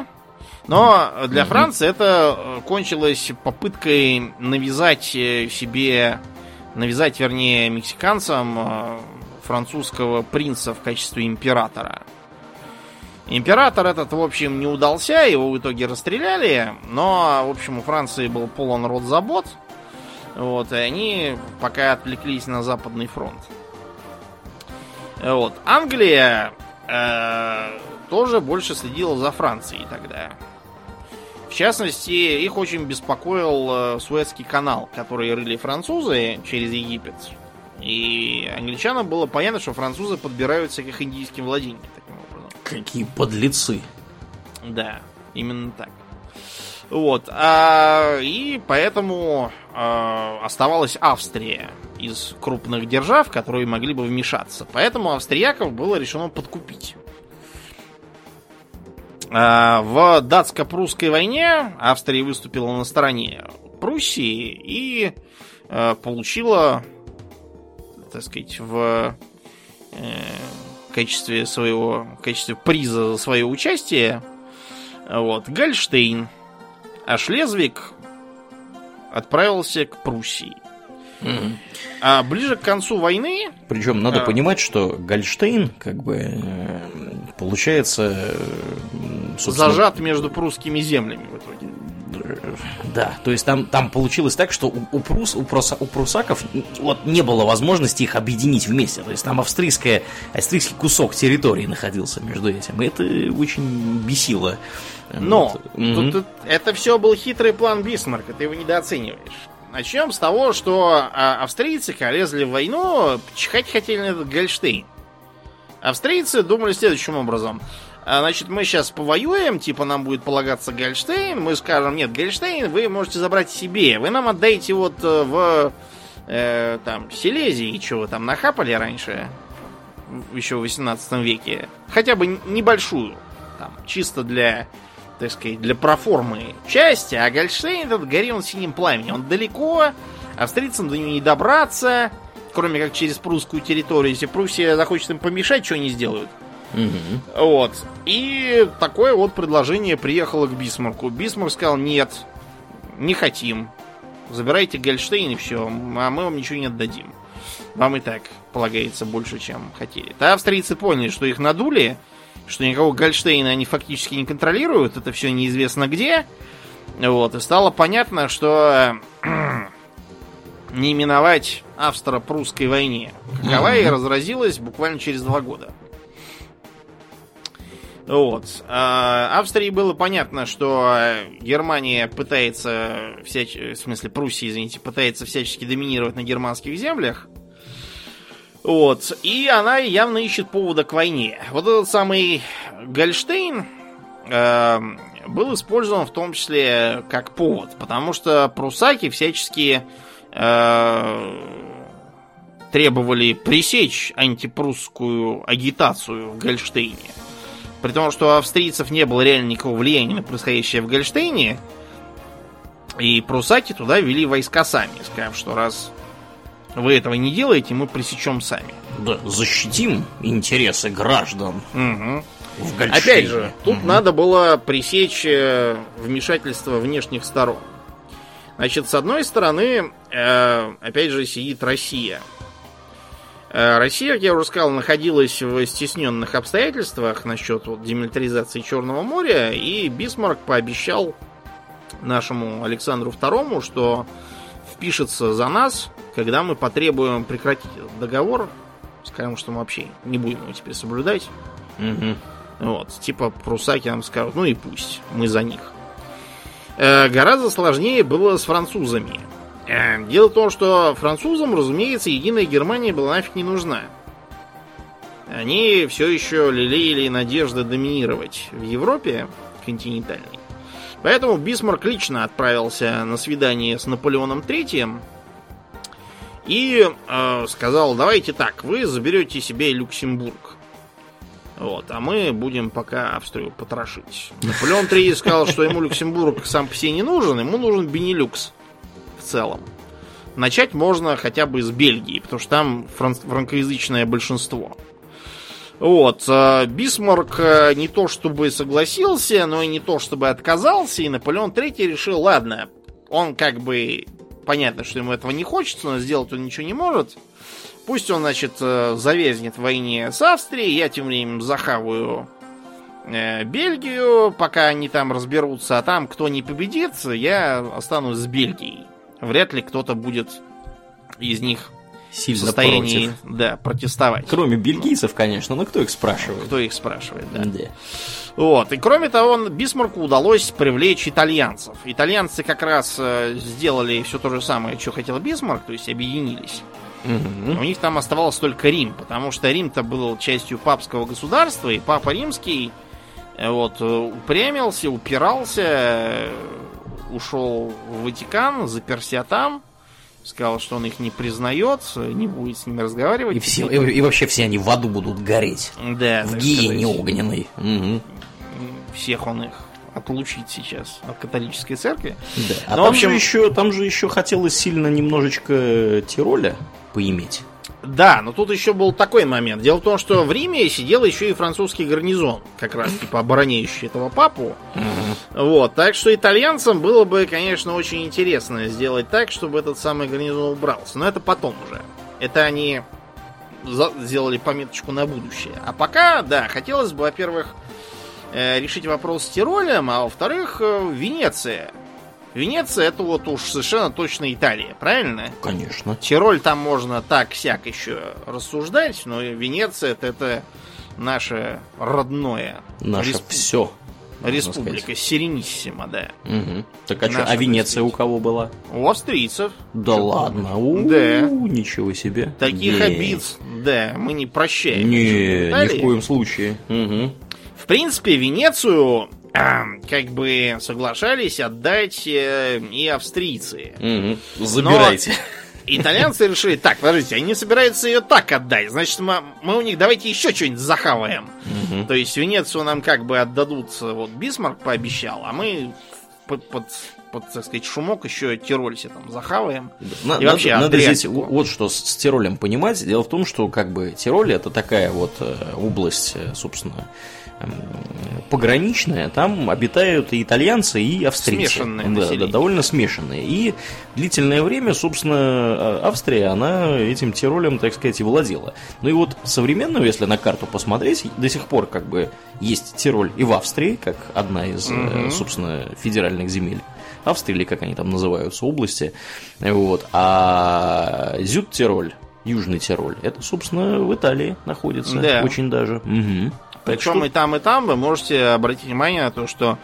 Но для Франции это кончилось попыткой навязать себе, навязать, вернее, мексиканцам э, французского принца в качестве императора. Император этот, в общем, не удался, его в итоге расстреляли, но, в общем, у Франции был полон рот забот. Вот, и они пока отвлеклись на Западный фронт. Вот. Англия э, тоже больше следила за Францией тогда. В частности, их очень беспокоил э, Суэцкий канал, который рыли французы через Египет. И англичанам было понятно, что французы подбираются к их индийским владениям таким образом. Какие подлецы. Да, именно так. Вот. А, и поэтому а, оставалась Австрия из крупных держав, которые могли бы вмешаться. Поэтому австрияков было решено подкупить. А, в датско-прусской войне Австрия выступила на стороне Пруссии и а, получила, так сказать, в э, качестве своего, в качестве приза за свое участие вот, Гольштейн, а Шлезвик отправился к Пруссии. Мгм. А ближе к концу войны Причем надо А. понимать, что Гольштейн, как бы, э, получается, э, собственно, зажат между прусскими землями. Да, то есть там, там получилось так, что у, у, прус, у, пруса- у прусаков вот не было возможности их объединить вместе. То есть там австрийская, австрийский кусок территории находился между этим. И это очень бесило. Но Вот. Тут- тут это все был хитрый план Бисмарка, ты его недооцениваешь. Начнем с того, что а, австрийцы, когда лезли в войну, чихать хотели на этот Гольштейн. Австрийцы думали следующим образом. А, Значит, мы сейчас повоюем, типа нам будет полагаться Гольштейн, мы скажем, нет, Гольштейн вы можете забрать себе, вы нам отдаете вот э, в э, там Силезии, что вы там нахапали раньше, еще в 18 веке, хотя бы небольшую, там, чисто для, так сказать, для проформы части, а Гольштейн этот горел синим пламенем, он далеко, австрийцам до него не добраться, кроме как через прусскую территорию, если Пруссия захочет им помешать, что они сделают? Мгм. Вот. И такое вот предложение приехало к Бисмарку. Бисмарк сказал, нет, не хотим. Забирайте Гольштейн и все, а мы вам ничего не отдадим. Вам и так полагается больше, чем хотели. То австрийцы поняли, что их надули, что никакого Гольштейна они фактически не контролируют, это все неизвестно где. Вот, и стало понятно, что не миновать австро-прусской войне. Какова и разразилась буквально через два года. Вот. А, Австрии было понятно, что Германия пытается, всяч... в смысле Пруссия, извините, пытается всячески доминировать на германских землях. Вот. И она явно ищет повода к войне. Вот этот самый Гольштейн э, был использован в том числе как повод, потому что прусаки всячески э, требовали пресечь антипрусскую агитацию в Гольштейне. При том, что у австрийцев не было реально никакого влияния на происходящее в Гольштейне, и прусаки туда вели войска сами, сказав, что раз вы этого не делаете, мы пресечем сами. Да, защитим интересы граждан. Угу. В Гольштейне. Опять же, тут Мгм. надо было пресечь э, вмешательство внешних сторон. Значит, с одной стороны, э, опять же, сидит Россия. Э, Россия, как я уже сказал, находилась в стесненных обстоятельствах насчет вот, демилитаризации Черного моря, и Бисмарк пообещал нашему Александру II, что впишется за нас, когда мы потребуем прекратить этот договор. Скажем, что мы вообще не будем его теперь соблюдать. Мгм. Вот, типа прусаки нам скажут, ну и пусть, мы за них. Э, гораздо сложнее было с французами. Э, дело в том, что французам, разумеется, единая Германия была нафиг не нужна. Они все еще лелеяли надежды доминировать в Европе континентальной. Поэтому Бисмарк лично отправился на свидание с Наполеоном Третьим и э, сказал, давайте так, вы заберете себе Люксембург. Вот, а мы будем пока Австрию потрошить. Наполеон III сказал, что ему Люксембург сам по себе не нужен, ему нужен Бенилюкс целом. Начать можно хотя бы с Бельгии, потому что там фран- франкоязычное большинство. Вот, э, Бисмарк э, не то чтобы согласился, но и не то чтобы отказался, и Наполеон III решил, ладно, он как бы, понятно, что ему этого не хочется, но сделать он ничего не может. Пусть он, значит, э, завязнет в войне с Австрией, я тем временем захаваю Бельгию, пока они там разберутся, а там кто не победит, я останусь с Бельгией. Вряд ли кто-то будет из них в Сильно состоянии против. да, протестовать. Кроме бельгийцев, конечно, но кто их спрашивает? Кто их спрашивает, да. Да. Вот. И кроме того, Бисмарку удалось привлечь итальянцев. Итальянцы как раз э, сделали все то же самое, что хотел Бисмарк, то есть объединились. Мгм. У них там оставался только Рим, потому что Рим-то был частью папского государства, и папа римский э, вот, э, упрямился, упирался, ушел в Ватикан, заперся там, сказал, что он их не признает, не будет с ними разговаривать. И, все, и, и вообще все они в аду будут гореть. Да, В гиене огненной. Мгм. всех он их отлучить сейчас от католической церкви. Да. А Ну, там, в общем- же еще, там же еще хотелось сильно немножечко Тироля поиметь. Да, но тут еще был такой момент. Дело в том, что в Риме сидел еще и французский гарнизон, как раз типа обороняющий этого папу. Вот, так что итальянцам было бы, конечно, очень интересно сделать так, чтобы этот самый гарнизон убрался. Но это потом уже. Это они сделали пометочку на будущее. А пока, да, хотелось бы, во-первых, э, решить вопрос с Тиролем, а во-вторых, э, Венеция. Венеция это вот уж совершенно точно Италия, правильно? Конечно. Тироль там можно так-сяк еще рассуждать, но Венеция это, это наше родное. Наше Респ- все. Республика Серениссима, да. Так а, а Венеция у кого была? У австрийцев. Да ладно. У, Да. Ничего себе. Таких Не. обид, да, мы не прощаем. Не, ни в коем случае. Мгм. В принципе, Венецию как бы соглашались отдать э, и австрийцы. Мгм. Забирайте. Итальянцы решили, так, подождите, они собираются ее так отдать, значит, мы, мы у них давайте еще что-нибудь захаваем. Мгм. То есть Венецию нам как бы отдадут, вот Бисмарк пообещал, а мы под, под, под, так сказать, шумок еще Тироль себе там захаваем. На- И надо, вообще надо здесь вот что с, с Тиролем понимать. Дело в том, что как бы Тироль это такая вот э, область, э, собственно, пограничная. Там обитают и итальянцы, и австрийцы. Смешанное да, население. да, довольно смешанные. И длительное время, собственно, э, Австрия, она этим Тиролем, так сказать, и владела. Ну и вот современную, если на карту посмотреть, до сих пор как бы есть Тироль и в Австрии, как одна из, Мгм. собственно, федеральных земель. Австрии, или как они там называются, области. Вот. А Зюд-Тироль, Южный Тироль, это, собственно, в Италии находится. Да. Очень даже. Мгм. Причем и там, и там вы можете обратить внимание на то, что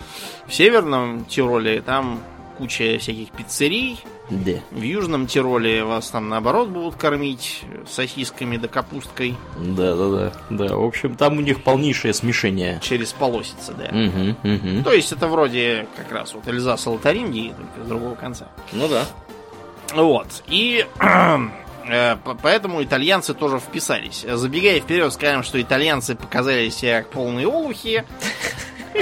в Северном Тироле там куча всяких пиццерий, Да. В Южном Тироле вас там наоборот будут кормить сосисками да капусткой Да, да, да. Да, в общем, там у них полнейшее смешение. через полосицы, да. Угу, угу. То есть это вроде как раз вот Эльзас Лотарингии, только с другого конца. Ну да. Вот. И поэтому итальянцы тоже вписались. Забегая вперед, скажем, что итальянцы показали себя как полные олухи.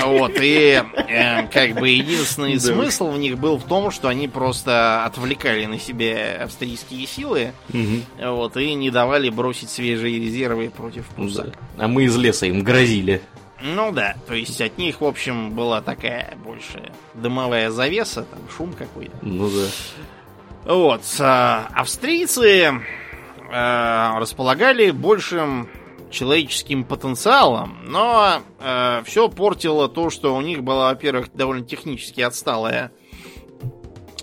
Вот, и э, как бы единственный Да. смысл в них был в том, что они просто отвлекали на себя австрийские силы, Мгм. вот, и не давали бросить свежие резервы против прусак. Да. А мы из леса им грозили. Ну да, то есть от них, в общем, была такая больше дымовая завеса, там шум какой-то. Ну да. Вот, а, австрийцы э, располагали большим человеческим потенциалом, но все портило то, что у них была, во-первых, довольно технически отсталая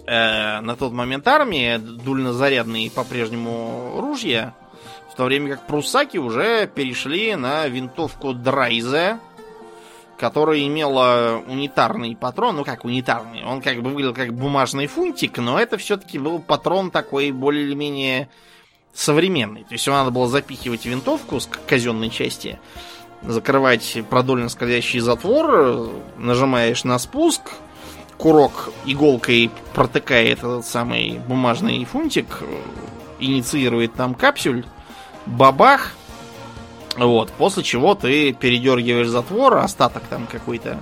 э, на тот момент армия, дульнозарядные по-прежнему ружья, в то время как пруссаки уже перешли на винтовку Драйзе, которая имела унитарный патрон, ну как унитарный, он как бы выглядел как бумажный фунтик, но это все-таки был патрон такой более или менее современный. То есть его надо было запихивать в винтовку с казенной части, закрывать продольно скользящий затвор, нажимаешь на спуск, курок иголкой протыкает этот самый бумажный фунтик, инициирует там капсюль, бабах, вот, после чего ты передергиваешь затвор, остаток там какой-то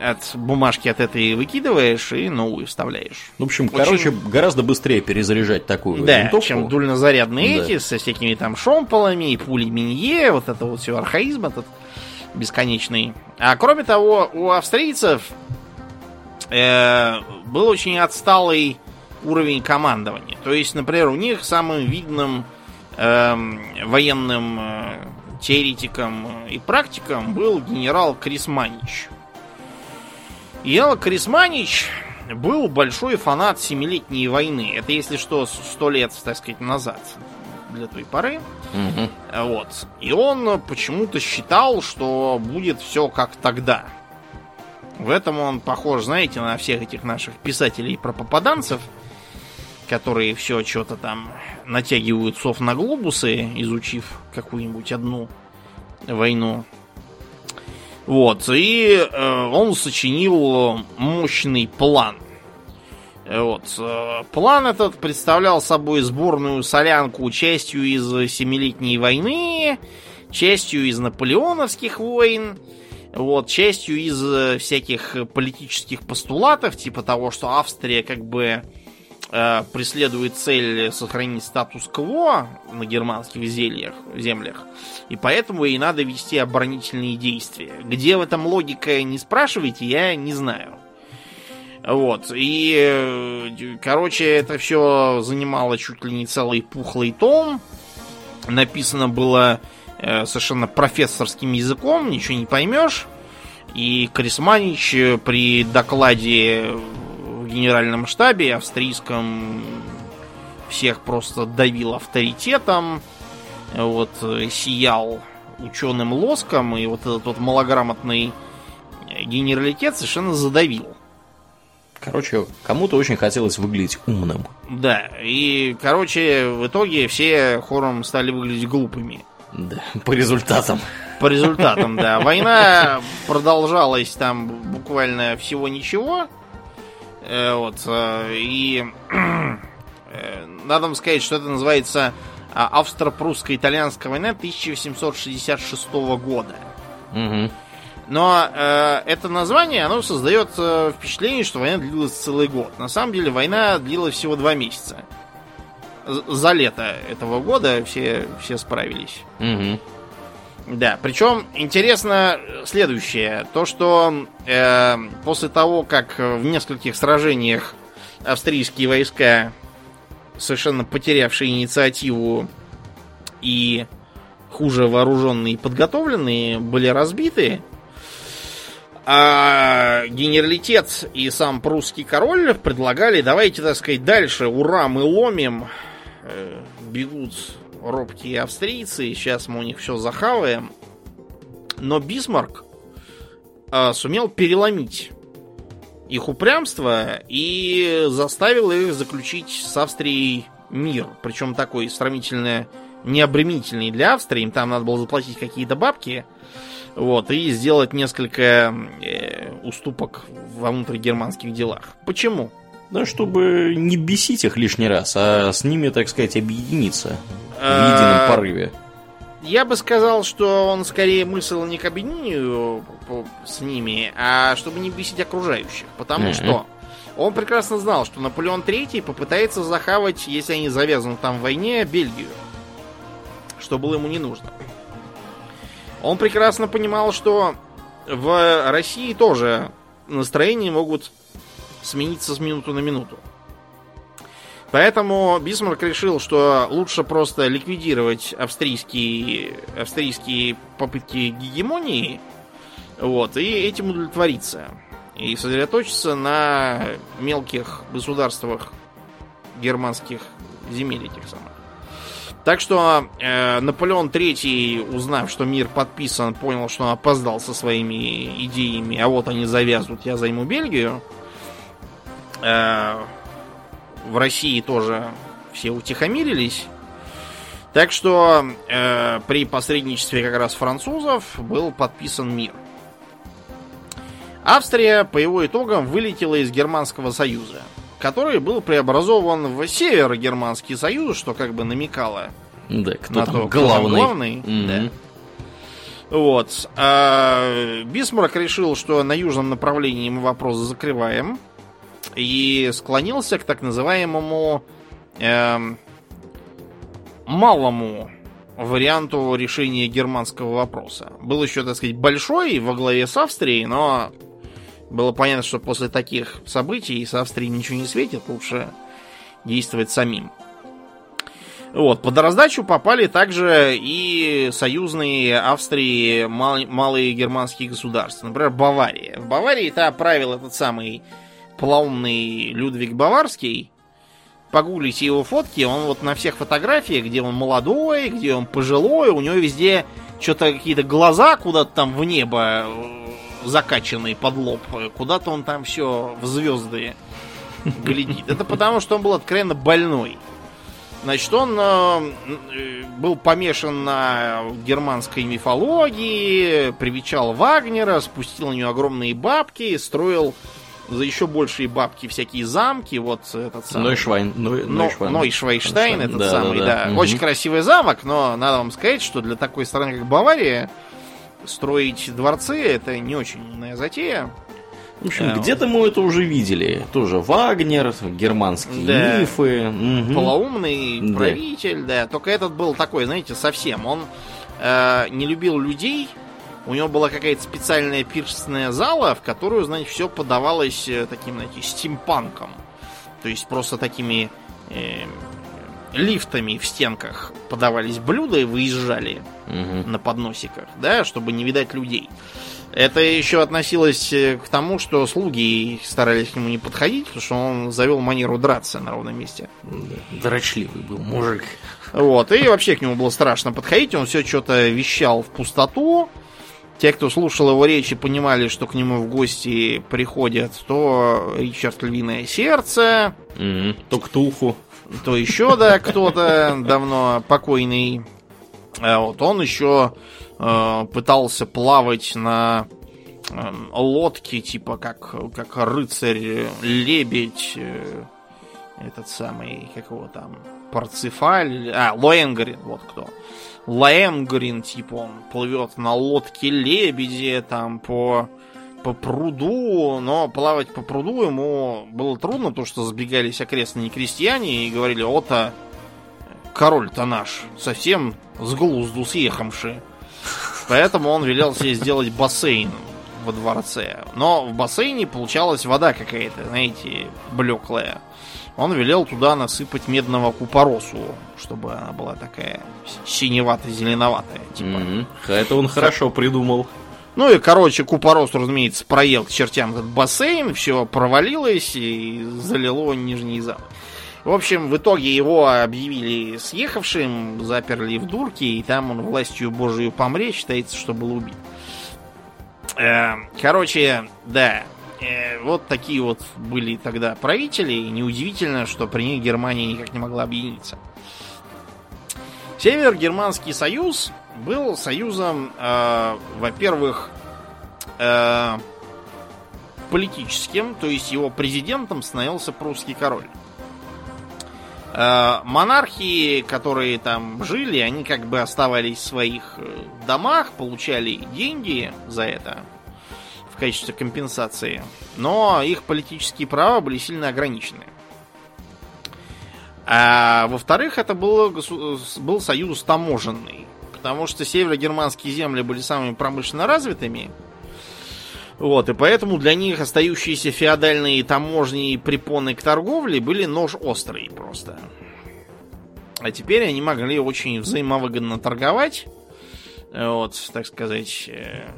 от бумажки от этой выкидываешь и новую вставляешь. В общем, Очень- короче, гораздо быстрее перезаряжать такую Да, винтовку. чем дульнозарядные Да. эти, со всякими там шомполами и пули Минье, вот это вот все архаизм этот бесконечный. А кроме того, у австрийцев э, был очень отсталый уровень командования. То есть, например, у них самым видным эм, военным э, теоретиком и практиком был генерал Крисманич. Генерал Крисманич был большой фанат Семилетней войны. Это, если что, сто лет, так сказать, назад для той поры. Мгм. Вот. И он почему-то считал, что будет все как тогда. В этом он похож, знаете, на всех этих наших писателей про попаданцев, которые все что-то там натягивают сов на глобусы, изучив какую-нибудь одну войну. Вот, и э, он сочинил мощный план. Э, Вот. э, План этот представлял собой сборную солянку частью из Семилетней войны, частью из наполеоновских войн, вот, частью из э, всяких политических постулатов, типа того, что Австрия как бы э, преследует цель сохранить статус-кво на германских зельях, землях, и поэтому ей надо вести оборонительные действия. Где в этом логика, не спрашивайте, я не знаю. Вот, и, э, короче, это все занимало чуть ли не целый пухлый том. Написано было э, совершенно профессорским языком, ничего не поймешь. И Крисманич э, при докладе генеральном штабе австрийском всех просто давил авторитетом, вот, э, сиял ученым лоском, и вот этот вот малограмотный э, генералитет совершенно задавил. Короче, кому-то очень хотелось выглядеть умным. Да, и, короче, в итоге все хором стали выглядеть глупыми. Да, по результатам. По результатам, да. Война продолжалась там буквально всего ничего. Э, Вот, э, и э, надо вам сказать, что это называется а, Австро-Прусско-Итальянская война 1866 года. Мгм. Но э, это название, оно создает э, впечатление, что война длилась целый год. На самом деле война длилась всего два месяца. За лето этого года все, все справились. Мгм. Да, причем интересно следующее. То, что э, после того, как в нескольких сражениях австрийские войска, совершенно потерявшие инициативу и хуже вооруженные и подготовленные, были разбиты, а генералитет и сам прусский король предлагали, давайте, так сказать, дальше, ура, мы ломим, Э, бегут робкие австрийцы, сейчас мы у них все захаваем. Но Бисмарк э, сумел переломить их упрямство и заставил их заключить с Австрией мир. Причем такой сравнительно необременительный для Австрии. Им там надо было заплатить какие-то бабки. Вот, и сделать несколько э, уступок во внутригерманских делах. Почему? Да, чтобы не бесить их лишний раз, а с ними, так сказать, объединиться в А, едином порыве. Я бы сказал, что он скорее мыслил не к объединению с ними, а чтобы не бесить окружающих. Потому что он прекрасно знал, что Наполеон III попытается захавать, если они завязаны там в войне, Бельгию. Что было ему не нужно. Он прекрасно понимал, что в России тоже настроения могут смениться с минуту на минуту. Поэтому Бисмарк решил, что лучше просто ликвидировать австрийские, австрийские попытки гегемонии, вот, и этим удовлетвориться. И сосредоточиться на мелких государствах германских земель этих самых. Так что э, Наполеон III, узнав, что мир подписан, понял, что он опоздал со своими идеями, а вот они завязнут, я займу Бельгию. Э, в России тоже все утихомирились. Так что э, при посредничестве как раз французов был подписан мир. Австрия по его итогам вылетела из Германского союза, который был преобразован в Северо-Германский союз, что как бы намекало Да, кто на там то, кто там главный? главный, Мгм. да. Вот. А Бисмарк решил, что на южном направлении мы вопрос закрываем. И склонился к так называемому эм, малому варианту решения германского вопроса. Был еще, так сказать, большой во главе с Австрией, но было понятно, что после таких событий с Австрией ничего не светит, лучше действовать самим. Вот, под раздачу попали также и союзные Австрии мал- малые германские государства. Например, Бавария. В Баварии-то правил этот самый плавный Людвиг Баварский. Погуглите его фотки, он вот на всех фотографиях, где он молодой, где он пожилой, у него везде что-то какие-то глаза куда-то там в небо э, закачанные под лоб. Куда-то он там все в звезды глядит. Это потому, что он был откровенно больной. Значит, он э, был помешан на германской мифологии, привечал Вагнера, спустил на нее огромные бабки, строил за еще большие бабки всякие замки. Вот этот самый... Нойшвайн. Ной- Но, Нойшвайн. Нойшвейнштейн, этот Да, да, самый, да. да. Мгм. Очень красивый замок, но надо вам сказать, что для такой страны, как Бавария, строить дворцы это не очень умная затея. В общем, Да. где-то мы это уже видели. Тоже Вагнер, германские Да. мифы. мгм. полоумный Да. правитель, да. Только этот был такой, знаете, совсем. Он э, не любил людей. У него была какая-то специальная пирсная зала, в которую, знаете, все подавалось э, таким, знаете, стимпанком. То есть просто такими э, лифтами в стенках подавались блюда и выезжали Мгм. на подносиках, да, чтобы не видать людей. Это еще относилось э, к тому, что слуги старались к нему не подходить, потому что он завел манеру драться на ровном месте. Дрочливый был мужик. Вот, и вообще к нему было страшно подходить, он все что-то вещал в пустоту. Те, кто слушал его речи, понимали, что к нему в гости приходят то Ричард Львиное Сердце, Мгм. То Ктулху. то еще, да, кто-то давно покойный. А вот он еще э, пытался плавать на э, лодке, типа как, как рыцарь лебедь, э, этот самый, как его там, Парцефаль, а, Лоэнгрин, вот кто. Лоэнгрин, типа, он плывет на лодке лебеди, там, по, по пруду, но плавать по пруду ему было трудно, потому что сбегались окрестные крестьяне и говорили, ота король-то наш, совсем с глузду съехавший. Поэтому он велел себе сделать бассейн во дворце. Но в бассейне получалась вода какая-то, знаете, блеклая. Он велел туда насыпать медного купоросу, чтобы она была такая синевато-зеленоватая. Типа. Мгм. Это он хорошо придумал. Ну и, короче, Купорос, разумеется, проел к чертям этот бассейн, все провалилось и залило нижний зал. В общем, в итоге его объявили съехавшим, заперли в дурке, и там он властью Божию помре, считается, что был убит. Э, Короче, да. Э, вот такие вот были тогда правители, и неудивительно, что при них Германия никак не могла объединиться. Север-Германский союз был союзом, э, во-первых, э, политическим, то есть его президентом становился прусский король. Э, монархии, которые там жили, они как бы оставались в своих э, домах, получали деньги за это качестве компенсации, но их политические права были сильно ограничены. А во-вторых, это было, был союз таможенный, потому что северогерманские земли были самыми промышленно развитыми, вот, и поэтому для них остающиеся феодальные таможни и препоны к торговле были нож острый просто. А теперь они могли очень взаимовыгодно торговать. Вот, так сказать, э,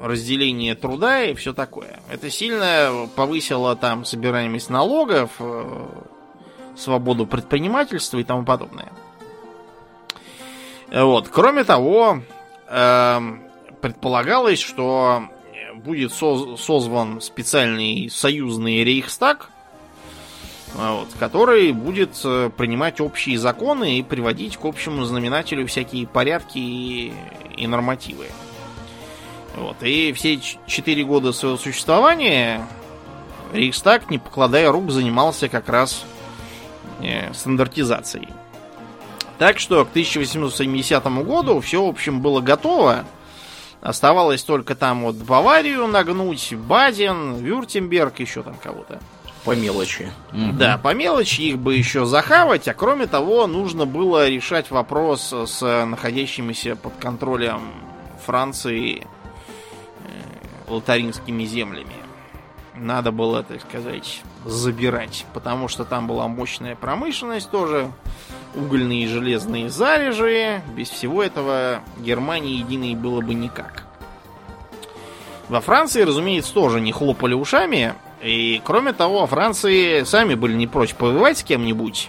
разделение труда и все такое. Это сильно повысило там собираемость налогов, э, свободу предпринимательства и тому подобное. Вот. Кроме того, эм, предполагалось, что будет созван специальный союзный рейхстаг, вот, который будет э, принимать общие законы и приводить к общему знаменателю всякие порядки и, и нормативы. Вот, и все четыре года своего существования Рейхстаг, не покладая рук, занимался как раз э, стандартизацией. Так что к 1870 году все, в общем, было готово. Оставалось только там вот Баварию нагнуть, Баден, Вюртемберг, еще там кого-то. По мелочи. Да, по мелочи их бы еще захавать, а кроме того, нужно было решать вопрос с находящимися под контролем Франции лотаринскими землями. Надо было, так сказать, забирать, потому что там была мощная промышленность тоже, угольные и железные залежи. Без всего этого Германии единой было бы никак. Во Франции, разумеется, тоже не хлопали ушами. И, кроме того, Франции сами были не прочь повоевать с кем-нибудь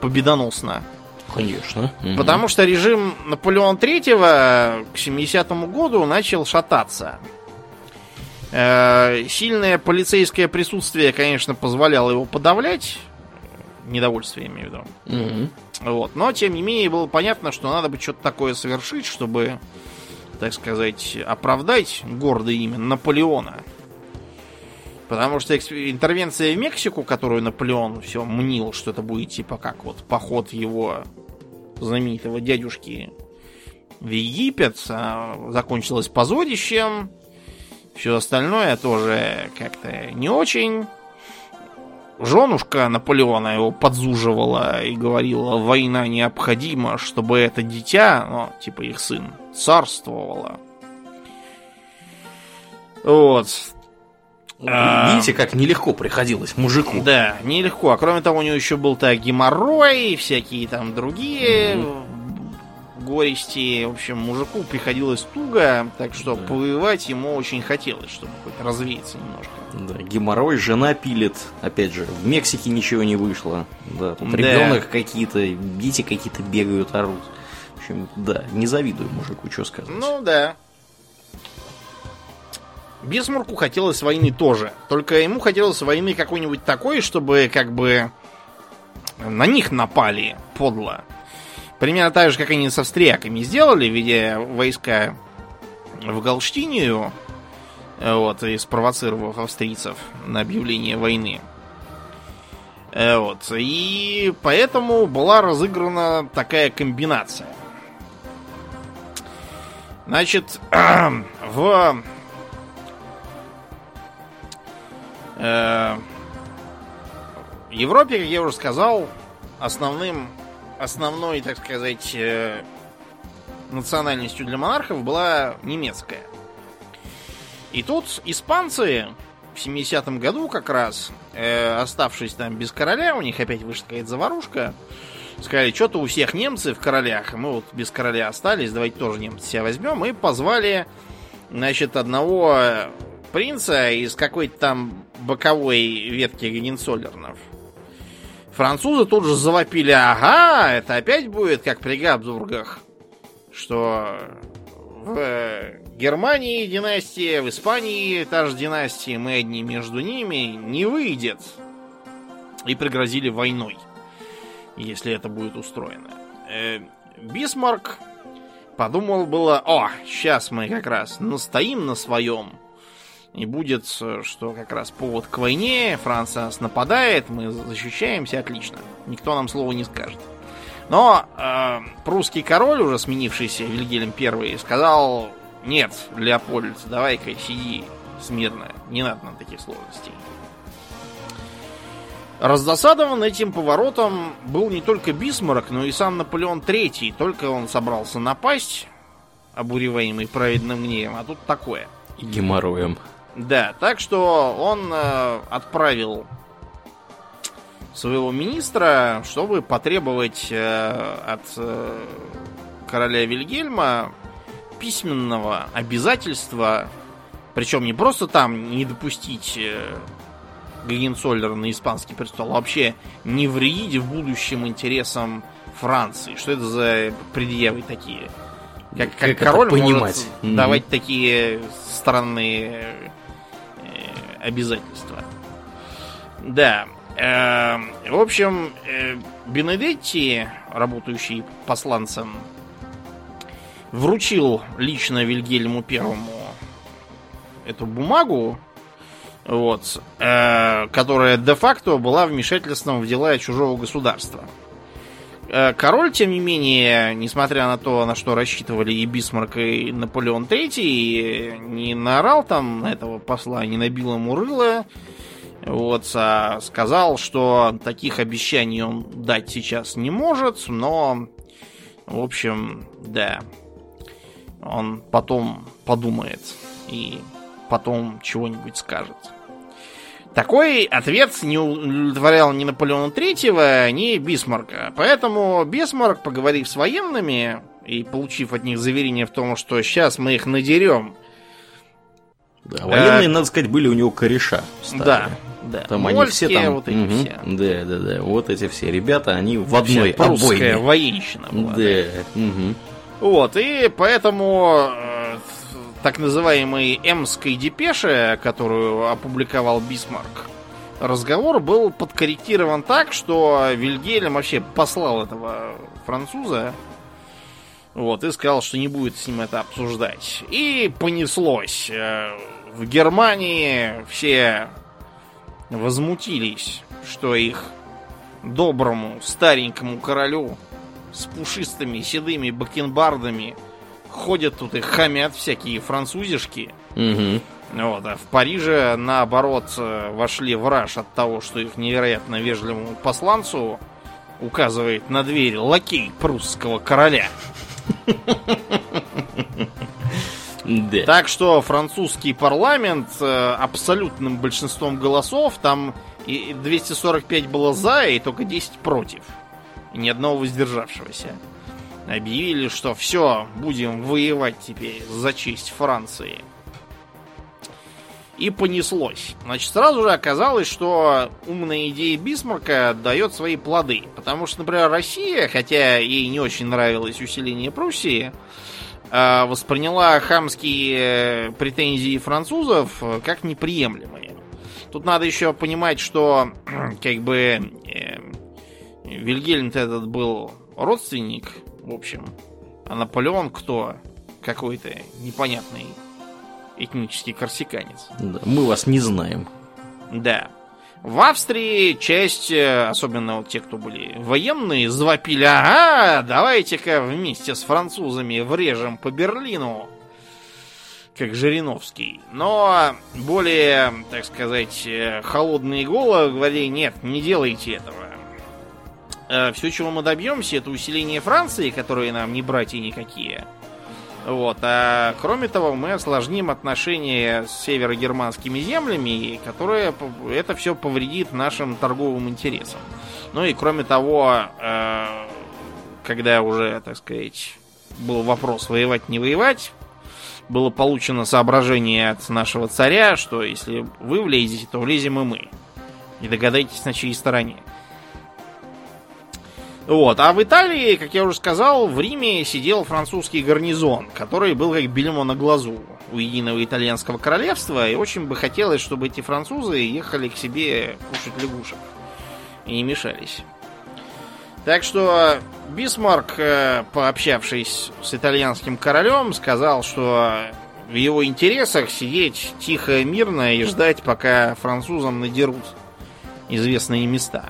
победоносно. Конечно. Потому что режим Наполеона III к 70-му году начал шататься. Э, сильное полицейское присутствие, конечно, позволяло его подавлять. Недовольствие, я имею в виду. Угу. Вот. Но, тем не менее, было понятно, что надо бы что-то такое совершить, чтобы, так сказать, оправдать гордое имя Наполеона. Потому что интервенция в Мексику, которую Наполеон все мнил, что это будет типа как вот поход его знаменитого дядюшки в Египет, а закончилась позорищем. Все остальное тоже как-то не очень женушка Наполеона его подзуживала и говорила, война необходима, чтобы это дитя, ну, типа их сын, царствовало. Вот. А, видите, как нелегко приходилось мужику. Да, нелегко. А кроме того, у него еще был-то геморрой, всякие там другие mm горести. В общем, мужику приходилось туго, так что да. повоевать ему очень хотелось, чтобы хоть развеяться немножко. Да, геморрой, жена пилит. Опять же, в Мексике ничего не вышло. Да, тут да. ребенок какие-то, дети какие-то бегают, орут. В общем, да, не завидую мужику, что сказать. Ну да. Бисмарку хотелось войны тоже. Только ему хотелось войны какой-нибудь такой, чтобы как бы на них напали подло. Примерно так же, как они с австрияками сделали, ведя войска в Галштинию, вот, и спровоцировав австрийцев на объявление войны. Э, вот, и поэтому была разыграна такая комбинация. Значит, в э, Европе, как я уже сказал, основным основной, так сказать, э, национальностью для монархов была немецкая. И тут испанцы в 70-м году как раз, э, оставшись там без короля, у них опять вышла какая-то заварушка, сказали, что-то у всех немцы в королях, мы вот без короля остались, давайте тоже немцы себя возьмем, и позвали, значит, одного принца из какой-то там боковой ветки Гагенцоллернов. Французы тут же завопили, ага, это опять будет как при Габсбургах, что в Германии династия, в Испании та же династия, мы одни между ними, не выйдет. И пригрозили войной, если это будет устроено. Э, Бисмарк подумал было, о, сейчас мы как раз настоим на своем, и будет, что как раз повод к войне, Франция нас нападает, мы защищаемся, отлично. Никто нам слова не скажет. Но э, прусский король, уже сменившийся Вильгельм I, сказал, нет, Леопольд, давай-ка сиди смирно, не надо нам таких сложностей. Раздосадован этим поворотом был не только Бисмарк, но и сам Наполеон III. Только он собрался напасть, обуреваемый праведным гневом, а тут такое. Геморроем. Да, так что он э, отправил своего министра, чтобы потребовать э, от э, короля Вильгельма письменного обязательства, причем не просто там не допустить э, Гагенцоллера на испанский престол, а вообще не вредить в будущем интересам Франции. Что это за предъявы такие? Как, как, как король понимать? может давать mm-hmm. такие странные обязательства. Да. Э, в общем, э, Бенедетти, работающий посланцем, вручил лично Вильгельму Первому эту бумагу, вот, э, которая де-факто была вмешательством в дела чужого государства. Э, король, тем не менее, несмотря на то, на что рассчитывали и Бисмарк, и Наполеон III, не наорал там на этого посла, не набил ему рыло, вот, а сказал, что таких обещаний он дать сейчас не может, но, в общем, да, он потом подумает и потом чего-нибудь скажет. Такой ответ не удовлетворял ни Наполеона Третьего, ни Бисмарка. Поэтому Бисмарк, поговорив с военными и получив от них заверение в том, что сейчас мы их надерем. Да, военные, э, надо сказать, были у него кореша. Старые. Да, да. Там Мольские, они все там... вот эти угу. все. Да, да, да. Вот эти все ребята, они в одной обойне. военщина была. Да. да. Угу. Вот, и поэтому так называемой Эмской депеше, которую опубликовал Бисмарк, разговор был подкорректирован так, что Вильгельм вообще послал этого француза вот, и сказал, что не будет с ним это обсуждать. И понеслось. Э, в Германии все возмутились, что их доброму старенькому королю с пушистыми седыми бакенбардами ходят тут и хамят всякие французишки. Угу. Вот, а в Париже, наоборот, вошли в раж от того, что их невероятно вежливому посланцу указывает на дверь лакей прусского короля. Да. Так что французский парламент э, абсолютным большинством голосов, там и 245 было за, и только 10 против. И ни одного воздержавшегося. Объявили, что все, будем воевать теперь за честь Франции. И понеслось. Значит, сразу же оказалось, что умная идея Бисмарка дает свои плоды. Потому что, например, Россия, хотя ей не очень нравилось усиление Пруссии, Э, восприняла хамские претензии французов э, как неприемлемые. Тут надо еще понимать, что как бы э, Вильгельм этот был родственник, в общем, а Наполеон кто? Какой-то непонятный этнический корсиканец. Да, мы вас не знаем. Да. В Австрии часть, э, особенно вот те, кто были военные, завопили, ага, давайте-ка вместе с французами врежем по Берлину, как Жириновский. Но более, так сказать, э, холодные головы говорили, нет, не делайте этого. Э, Все, чего мы добьемся, это усиление Франции, которые нам не братья никакие – вот. А кроме того, мы осложним отношения с северогерманскими землями, которые это все повредит нашим торговым интересам. Ну и кроме того, э, когда уже, так сказать, был вопрос воевать, не воевать, было получено соображение от нашего царя, что если вы влезете, то влезем и мы. Не догадайтесь, на чьей стороне. Вот. А в Италии, как я уже сказал, в Риме сидел французский гарнизон, который был как бельмо на глазу у единого итальянского королевства, и очень бы хотелось, чтобы эти французы ехали к себе кушать лягушек и не мешались. Так что Бисмарк, э, пообщавшись с итальянским королем, сказал, что в его интересах сидеть тихо мирно и ждать, пока французам надерут известные места.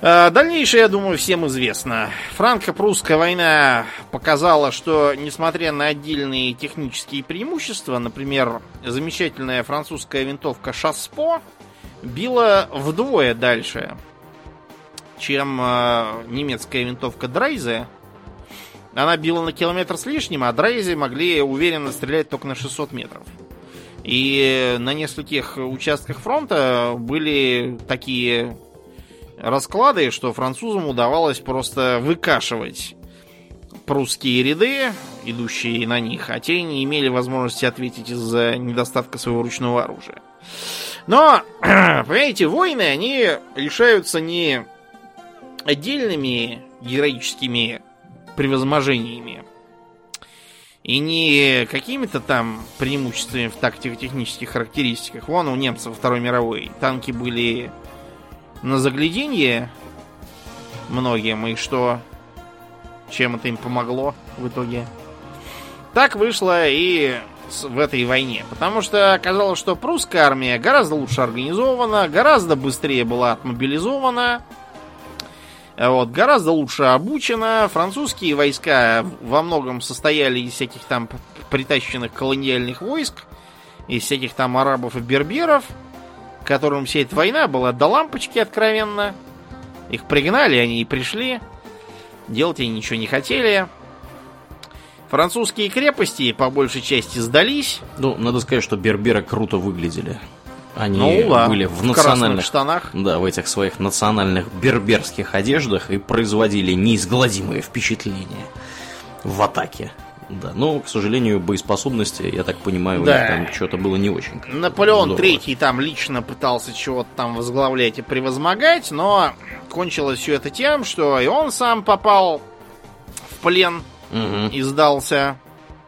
А, дальнейшее, я думаю, всем известно. Франко-прусская война показала, что, несмотря на отдельные технические преимущества, например, замечательная французская винтовка Шаспо била вдвое дальше, чем э, немецкая винтовка Драйзе. Она била на километр с лишним, а Драйзе могли уверенно стрелять только на 600 метров. И на нескольких участках фронта были такие расклады, что французам удавалось просто выкашивать прусские ряды, идущие на них, а те не имели возможности ответить из-за недостатка своего ручного оружия. Но, понимаете, войны, они решаются не отдельными героическими превозможениями и не какими-то там преимуществами в тактико-технических характеристиках. Вон у немцев Второй мировой танки были на загляденье многим, и что, чем это им помогло в итоге. Так вышло и в этой войне. Потому что оказалось, что прусская армия гораздо лучше организована, гораздо быстрее была отмобилизована, вот, гораздо лучше обучена. Французские войска во многом состояли из всяких там притащенных колониальных войск, из всяких там арабов и берберов – которым вся эта война была до лампочки откровенно. Их пригнали, они и пришли. Делать они ничего не хотели. Французские крепости по большей части сдались. Ну, надо сказать, что берберы круто выглядели. Они ну, да, были в, в национальных штанах. Да, в этих своих национальных берберских одеждах и производили неизгладимое впечатление в атаке. Да, но, к сожалению, боеспособности, я так понимаю, да. у них там что-то было не очень. Наполеон Третий там лично пытался чего-то там возглавлять и превозмогать, но кончилось все это тем, что и он сам попал в плен угу. и сдался.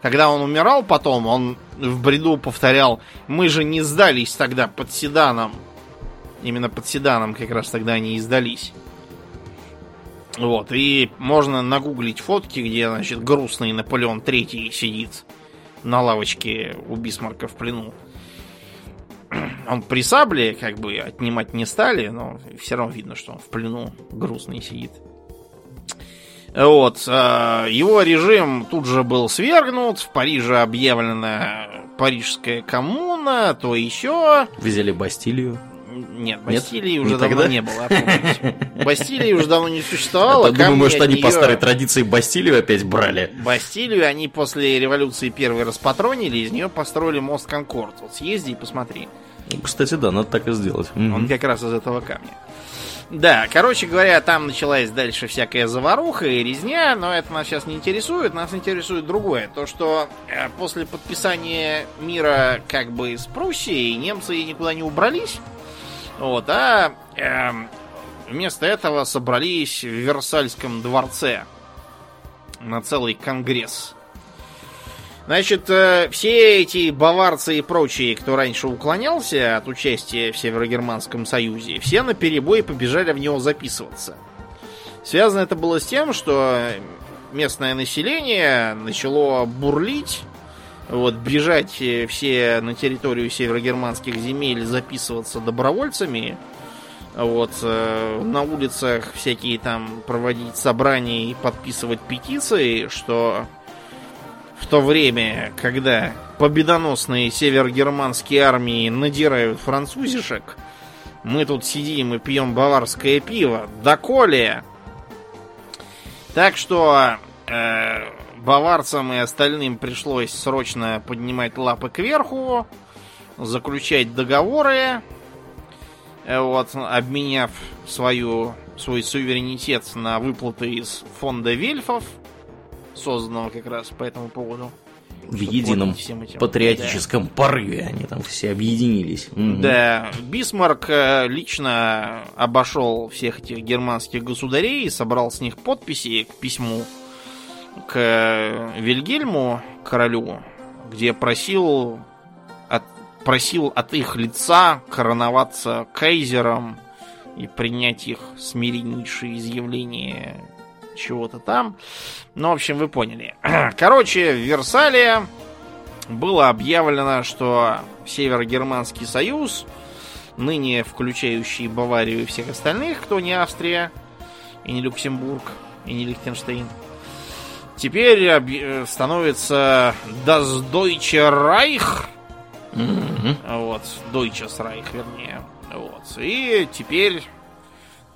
Когда он умирал потом, он в бреду повторял, мы же не сдались тогда под Седаном. Именно под Седаном как раз тогда они и сдались. Вот, и можно нагуглить фотки, где, значит, грустный Наполеон Третий сидит на лавочке у Бисмарка в плену. Он при сабле, как бы, отнимать не стали, но все равно видно, что он в плену грустный сидит. Вот, а, его режим тут же был свергнут, в Париже объявлена Парижская коммуна, то еще. Взяли Бастилию. Нет, Бастилии Нет? уже не давно не было. Бастилии уже давно не существовало. Я думаю, может, они нее... по старой традиции Бастилию опять брали. Бастилию они после революции первой распатронили, из нее построили мост Конкорд. Вот съезди и посмотри. Ну, кстати, да, надо так и сделать. Он как раз из этого камня. Да, короче говоря, там началась дальше всякая заваруха и резня, но это нас сейчас не интересует. Нас интересует другое. То, что э, после подписания мира как бы с Пруссией немцы никуда не убрались. Вот, а э, вместо этого собрались в Версальском дворце на целый конгресс. Значит, э, все эти баварцы и прочие, кто раньше уклонялся от участия в Северогерманском союзе, все на перебой побежали в него записываться. Связано это было с тем, что местное население начало бурлить вот, бежать э, все на территорию северогерманских земель, записываться добровольцами, вот, э, на улицах всякие там проводить собрания и подписывать петиции, что в то время, когда победоносные северогерманские армии надирают французишек, мы тут сидим и пьем баварское пиво, доколе. Так что э, баварцам и остальным пришлось срочно поднимать лапы кверху, заключать договоры, э, вот, обменяв свою, свой суверенитет на выплаты из фонда вельфов, созданного как раз по этому поводу. В едином патриотическом да. порыве они там все объединились. Угу. Да, Бисмарк э, лично обошел всех этих германских государей и собрал с них подписи к письму к Вильгельму, королю, где просил от, просил от их лица короноваться кайзером и принять их смиреннейшие изъявления чего-то там. Ну, в общем, вы поняли. Короче, в Версале было объявлено, что Северогерманский союз, ныне включающий Баварию и всех остальных, кто не Австрия, и не Люксембург, и не Лихтенштейн, теперь становится Das Deutsche Reich. Mm-hmm. Вот, Deutsches Reich, вернее. Вот. И теперь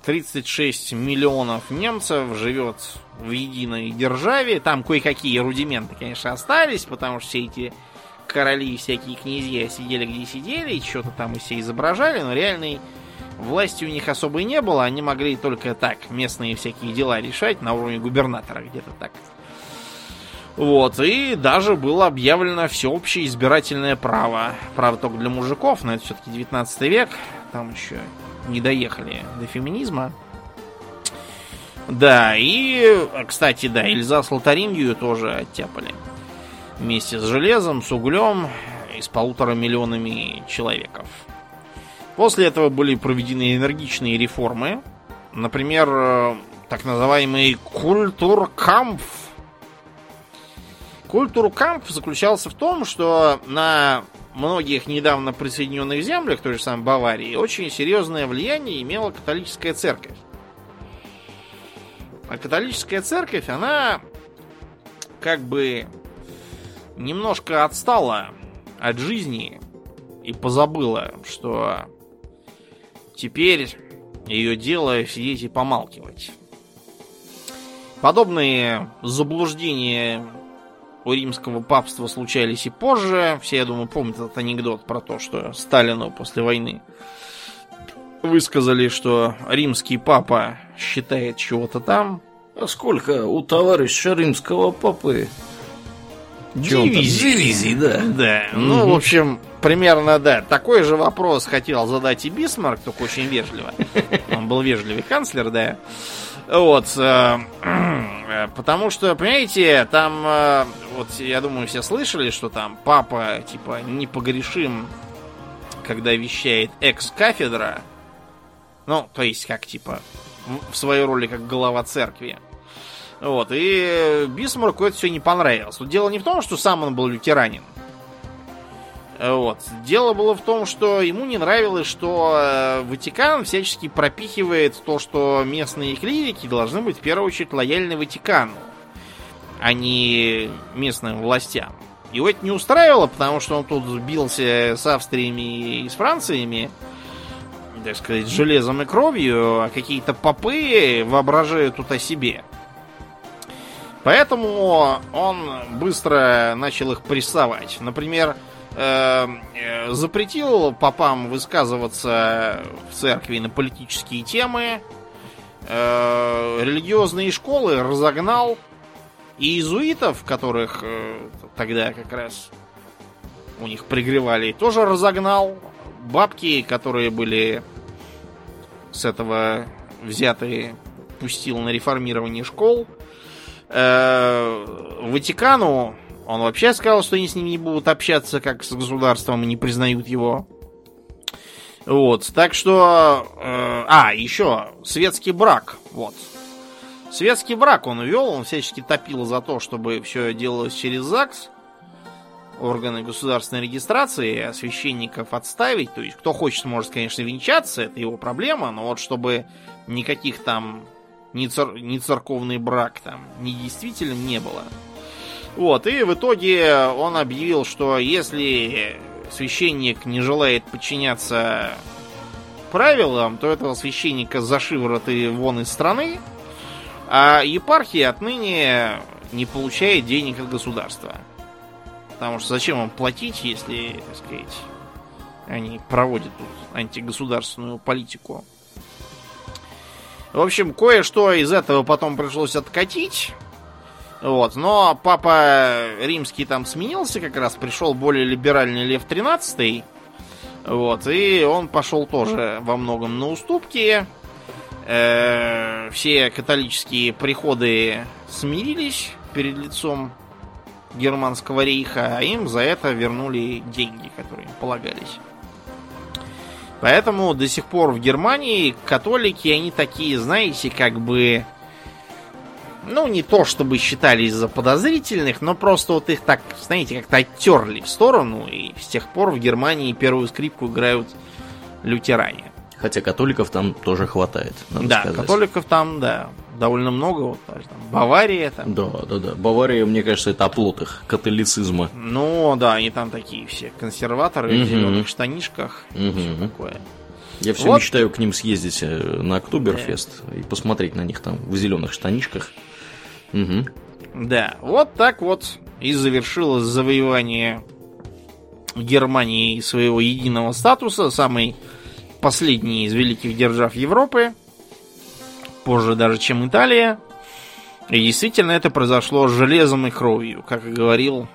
36 миллионов немцев живет в единой державе. Там кое-какие рудименты, конечно, остались, потому что все эти короли и всякие князья сидели где сидели, и что-то там и все изображали, но реальной власти у них особо и не было. Они могли только так местные всякие дела решать на уровне губернатора где-то так. Вот, и даже было объявлено всеобщее избирательное право. Право только для мужиков, но это все-таки 19 век. Там еще не доехали до феминизма. Да, и, кстати, да, Эльзас Лотарингию тоже оттяпали. Вместе с железом, с углем и с полутора миллионами человеков. После этого были проведены энергичные реформы. Например, так называемый культуркамп. Культуркамп заключался в том, что на многих недавно присоединенных землях, той же самой Баварии, очень серьезное влияние имела католическая церковь. А католическая церковь, она как бы немножко отстала от жизни и позабыла, что теперь ее дело сидеть и помалкивать. Подобные заблуждения у римского папства случались и позже. Все, я думаю, помнят этот анекдот про то, что Сталину после войны высказали, что римский папа считает чего-то там. А сколько у товарища римского папы? Дивизий. Дивизий, да. Да. Mm-hmm. Ну, в общем, примерно, да. Такой же вопрос хотел задать и Бисмарк, только очень вежливо. Он был вежливый канцлер, да. Вот. Э, э, потому что, понимаете, там, э, вот я думаю, все слышали, что там папа, типа, непогрешим, когда вещает экс-кафедра. Ну, то есть, как, типа, в своей роли как глава церкви. Вот, и Бисмарку это все не понравилось. Но дело не в том, что сам он был лютеранин. Вот. Дело было в том, что ему не нравилось, что э, Ватикан всячески пропихивает то, что местные клирики должны быть в первую очередь лояльны Ватикану, а не местным властям. Его это не устраивало, потому что он тут бился с Австриями и с Франциями, так сказать, железом и кровью, а какие-то попы воображают тут о себе. Поэтому он быстро начал их прессовать. Например, э, запретил попам высказываться в церкви на политические темы, э, религиозные школы разогнал, и иезуитов, которых э, тогда как раз у них пригревали, тоже разогнал. Бабки, которые были с этого взяты, пустил на реформирование школ. Ватикану он вообще сказал, что они с ним не будут общаться как с государством и не признают его. Вот, так что... Э, а, еще светский брак. Вот. Светский брак он вел, он всячески топил за то, чтобы все делалось через ЗАГС, органы государственной регистрации, священников отставить. То есть, кто хочет, может, конечно, венчаться, это его проблема, но вот чтобы никаких там ни, цер... ни церковный брак там не действительно не было. Вот, и в итоге он объявил, что если священник не желает подчиняться правилам, то этого священника за и вон из страны, а епархия отныне не получает денег от государства. Потому что зачем им платить, если, так сказать, они проводят тут антигосударственную политику. В общем, кое-что из этого потом пришлось откатить. Вот. Но папа римский там сменился как раз, пришел более либеральный Лев 13 вот, и он пошел тоже во многом на уступки. Э, все католические приходы смирились перед лицом германского рейха, а им за это вернули деньги, которые им полагались. Поэтому до сих пор в Германии католики, они такие, знаете, как бы ну, не то чтобы считались за подозрительных, но просто вот их так, знаете, как-то оттерли в сторону, и с тех пор в Германии первую скрипку играют лютеране. Хотя католиков там тоже хватает, надо да, сказать. католиков там, да, довольно много. Вот, там, Бавария там. Да, да, да. Бавария, мне кажется, это оплот их католицизма. Ну, да, они там такие все консерваторы угу. в зеленых штанишках. Угу. Все такое. Я все вот. мечтаю к ним съездить э, на Октоберфест да. и посмотреть на них там в зеленых штанишках. Угу. Да, вот так вот и завершилось завоевание Германии своего единого статуса, самый последний из великих держав Европы, позже даже, чем Италия. И действительно это произошло железом и кровью, как и говорил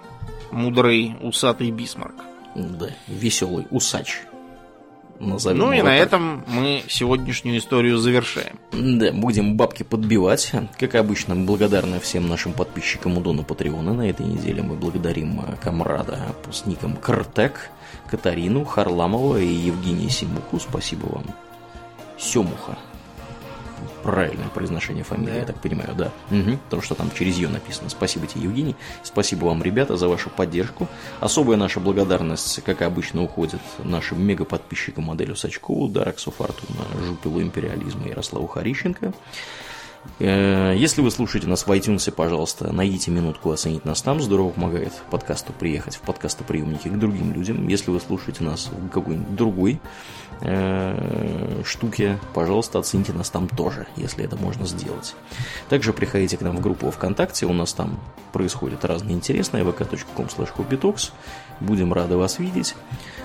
мудрый усатый Бисмарк. Да, веселый усач. Назовем ну и на так. этом мы сегодняшнюю историю завершаем. Да, будем бабки подбивать. Как обычно, благодарны всем нашим подписчикам у Дона Патреона. На этой неделе мы благодарим э, комрада с ником Картек, Катарину Харламова и Евгения Симуху. Спасибо вам. Семуха правильное произношение фамилии, да. я так понимаю, да. Угу, потому что там через ее написано. Спасибо тебе, Евгений. Спасибо вам, ребята, за вашу поддержку. Особая наша благодарность, как обычно, уходит нашим мега-подписчикам моделю Сачкову, Дараксу Фортуна, Жупилу Империализма Ярославу Харищенко. Э, если вы слушаете нас в iTunes, пожалуйста, найдите минутку оценить нас там. Здорово помогает подкасту приехать в подкастоприемники к другим людям. Если вы слушаете нас в какой-нибудь другой э, штуке, пожалуйста, оцените нас там тоже, если это можно сделать. Также приходите к нам в группу ВКонтакте, у нас там происходит разное интересное, vk.com slash Будем рады вас видеть.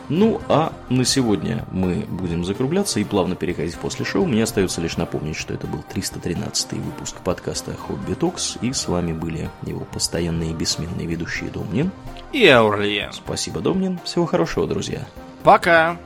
Ну, а на сегодня мы будем закругляться и плавно переходить после шоу. Мне остается лишь напомнить, что это был 313 выпуск подкаста Хобби Токс, и с вами были его постоянные и бессменные ведущие Домнин и Аурлиен. Спасибо, Домнин. Всего хорошего, друзья. Пока.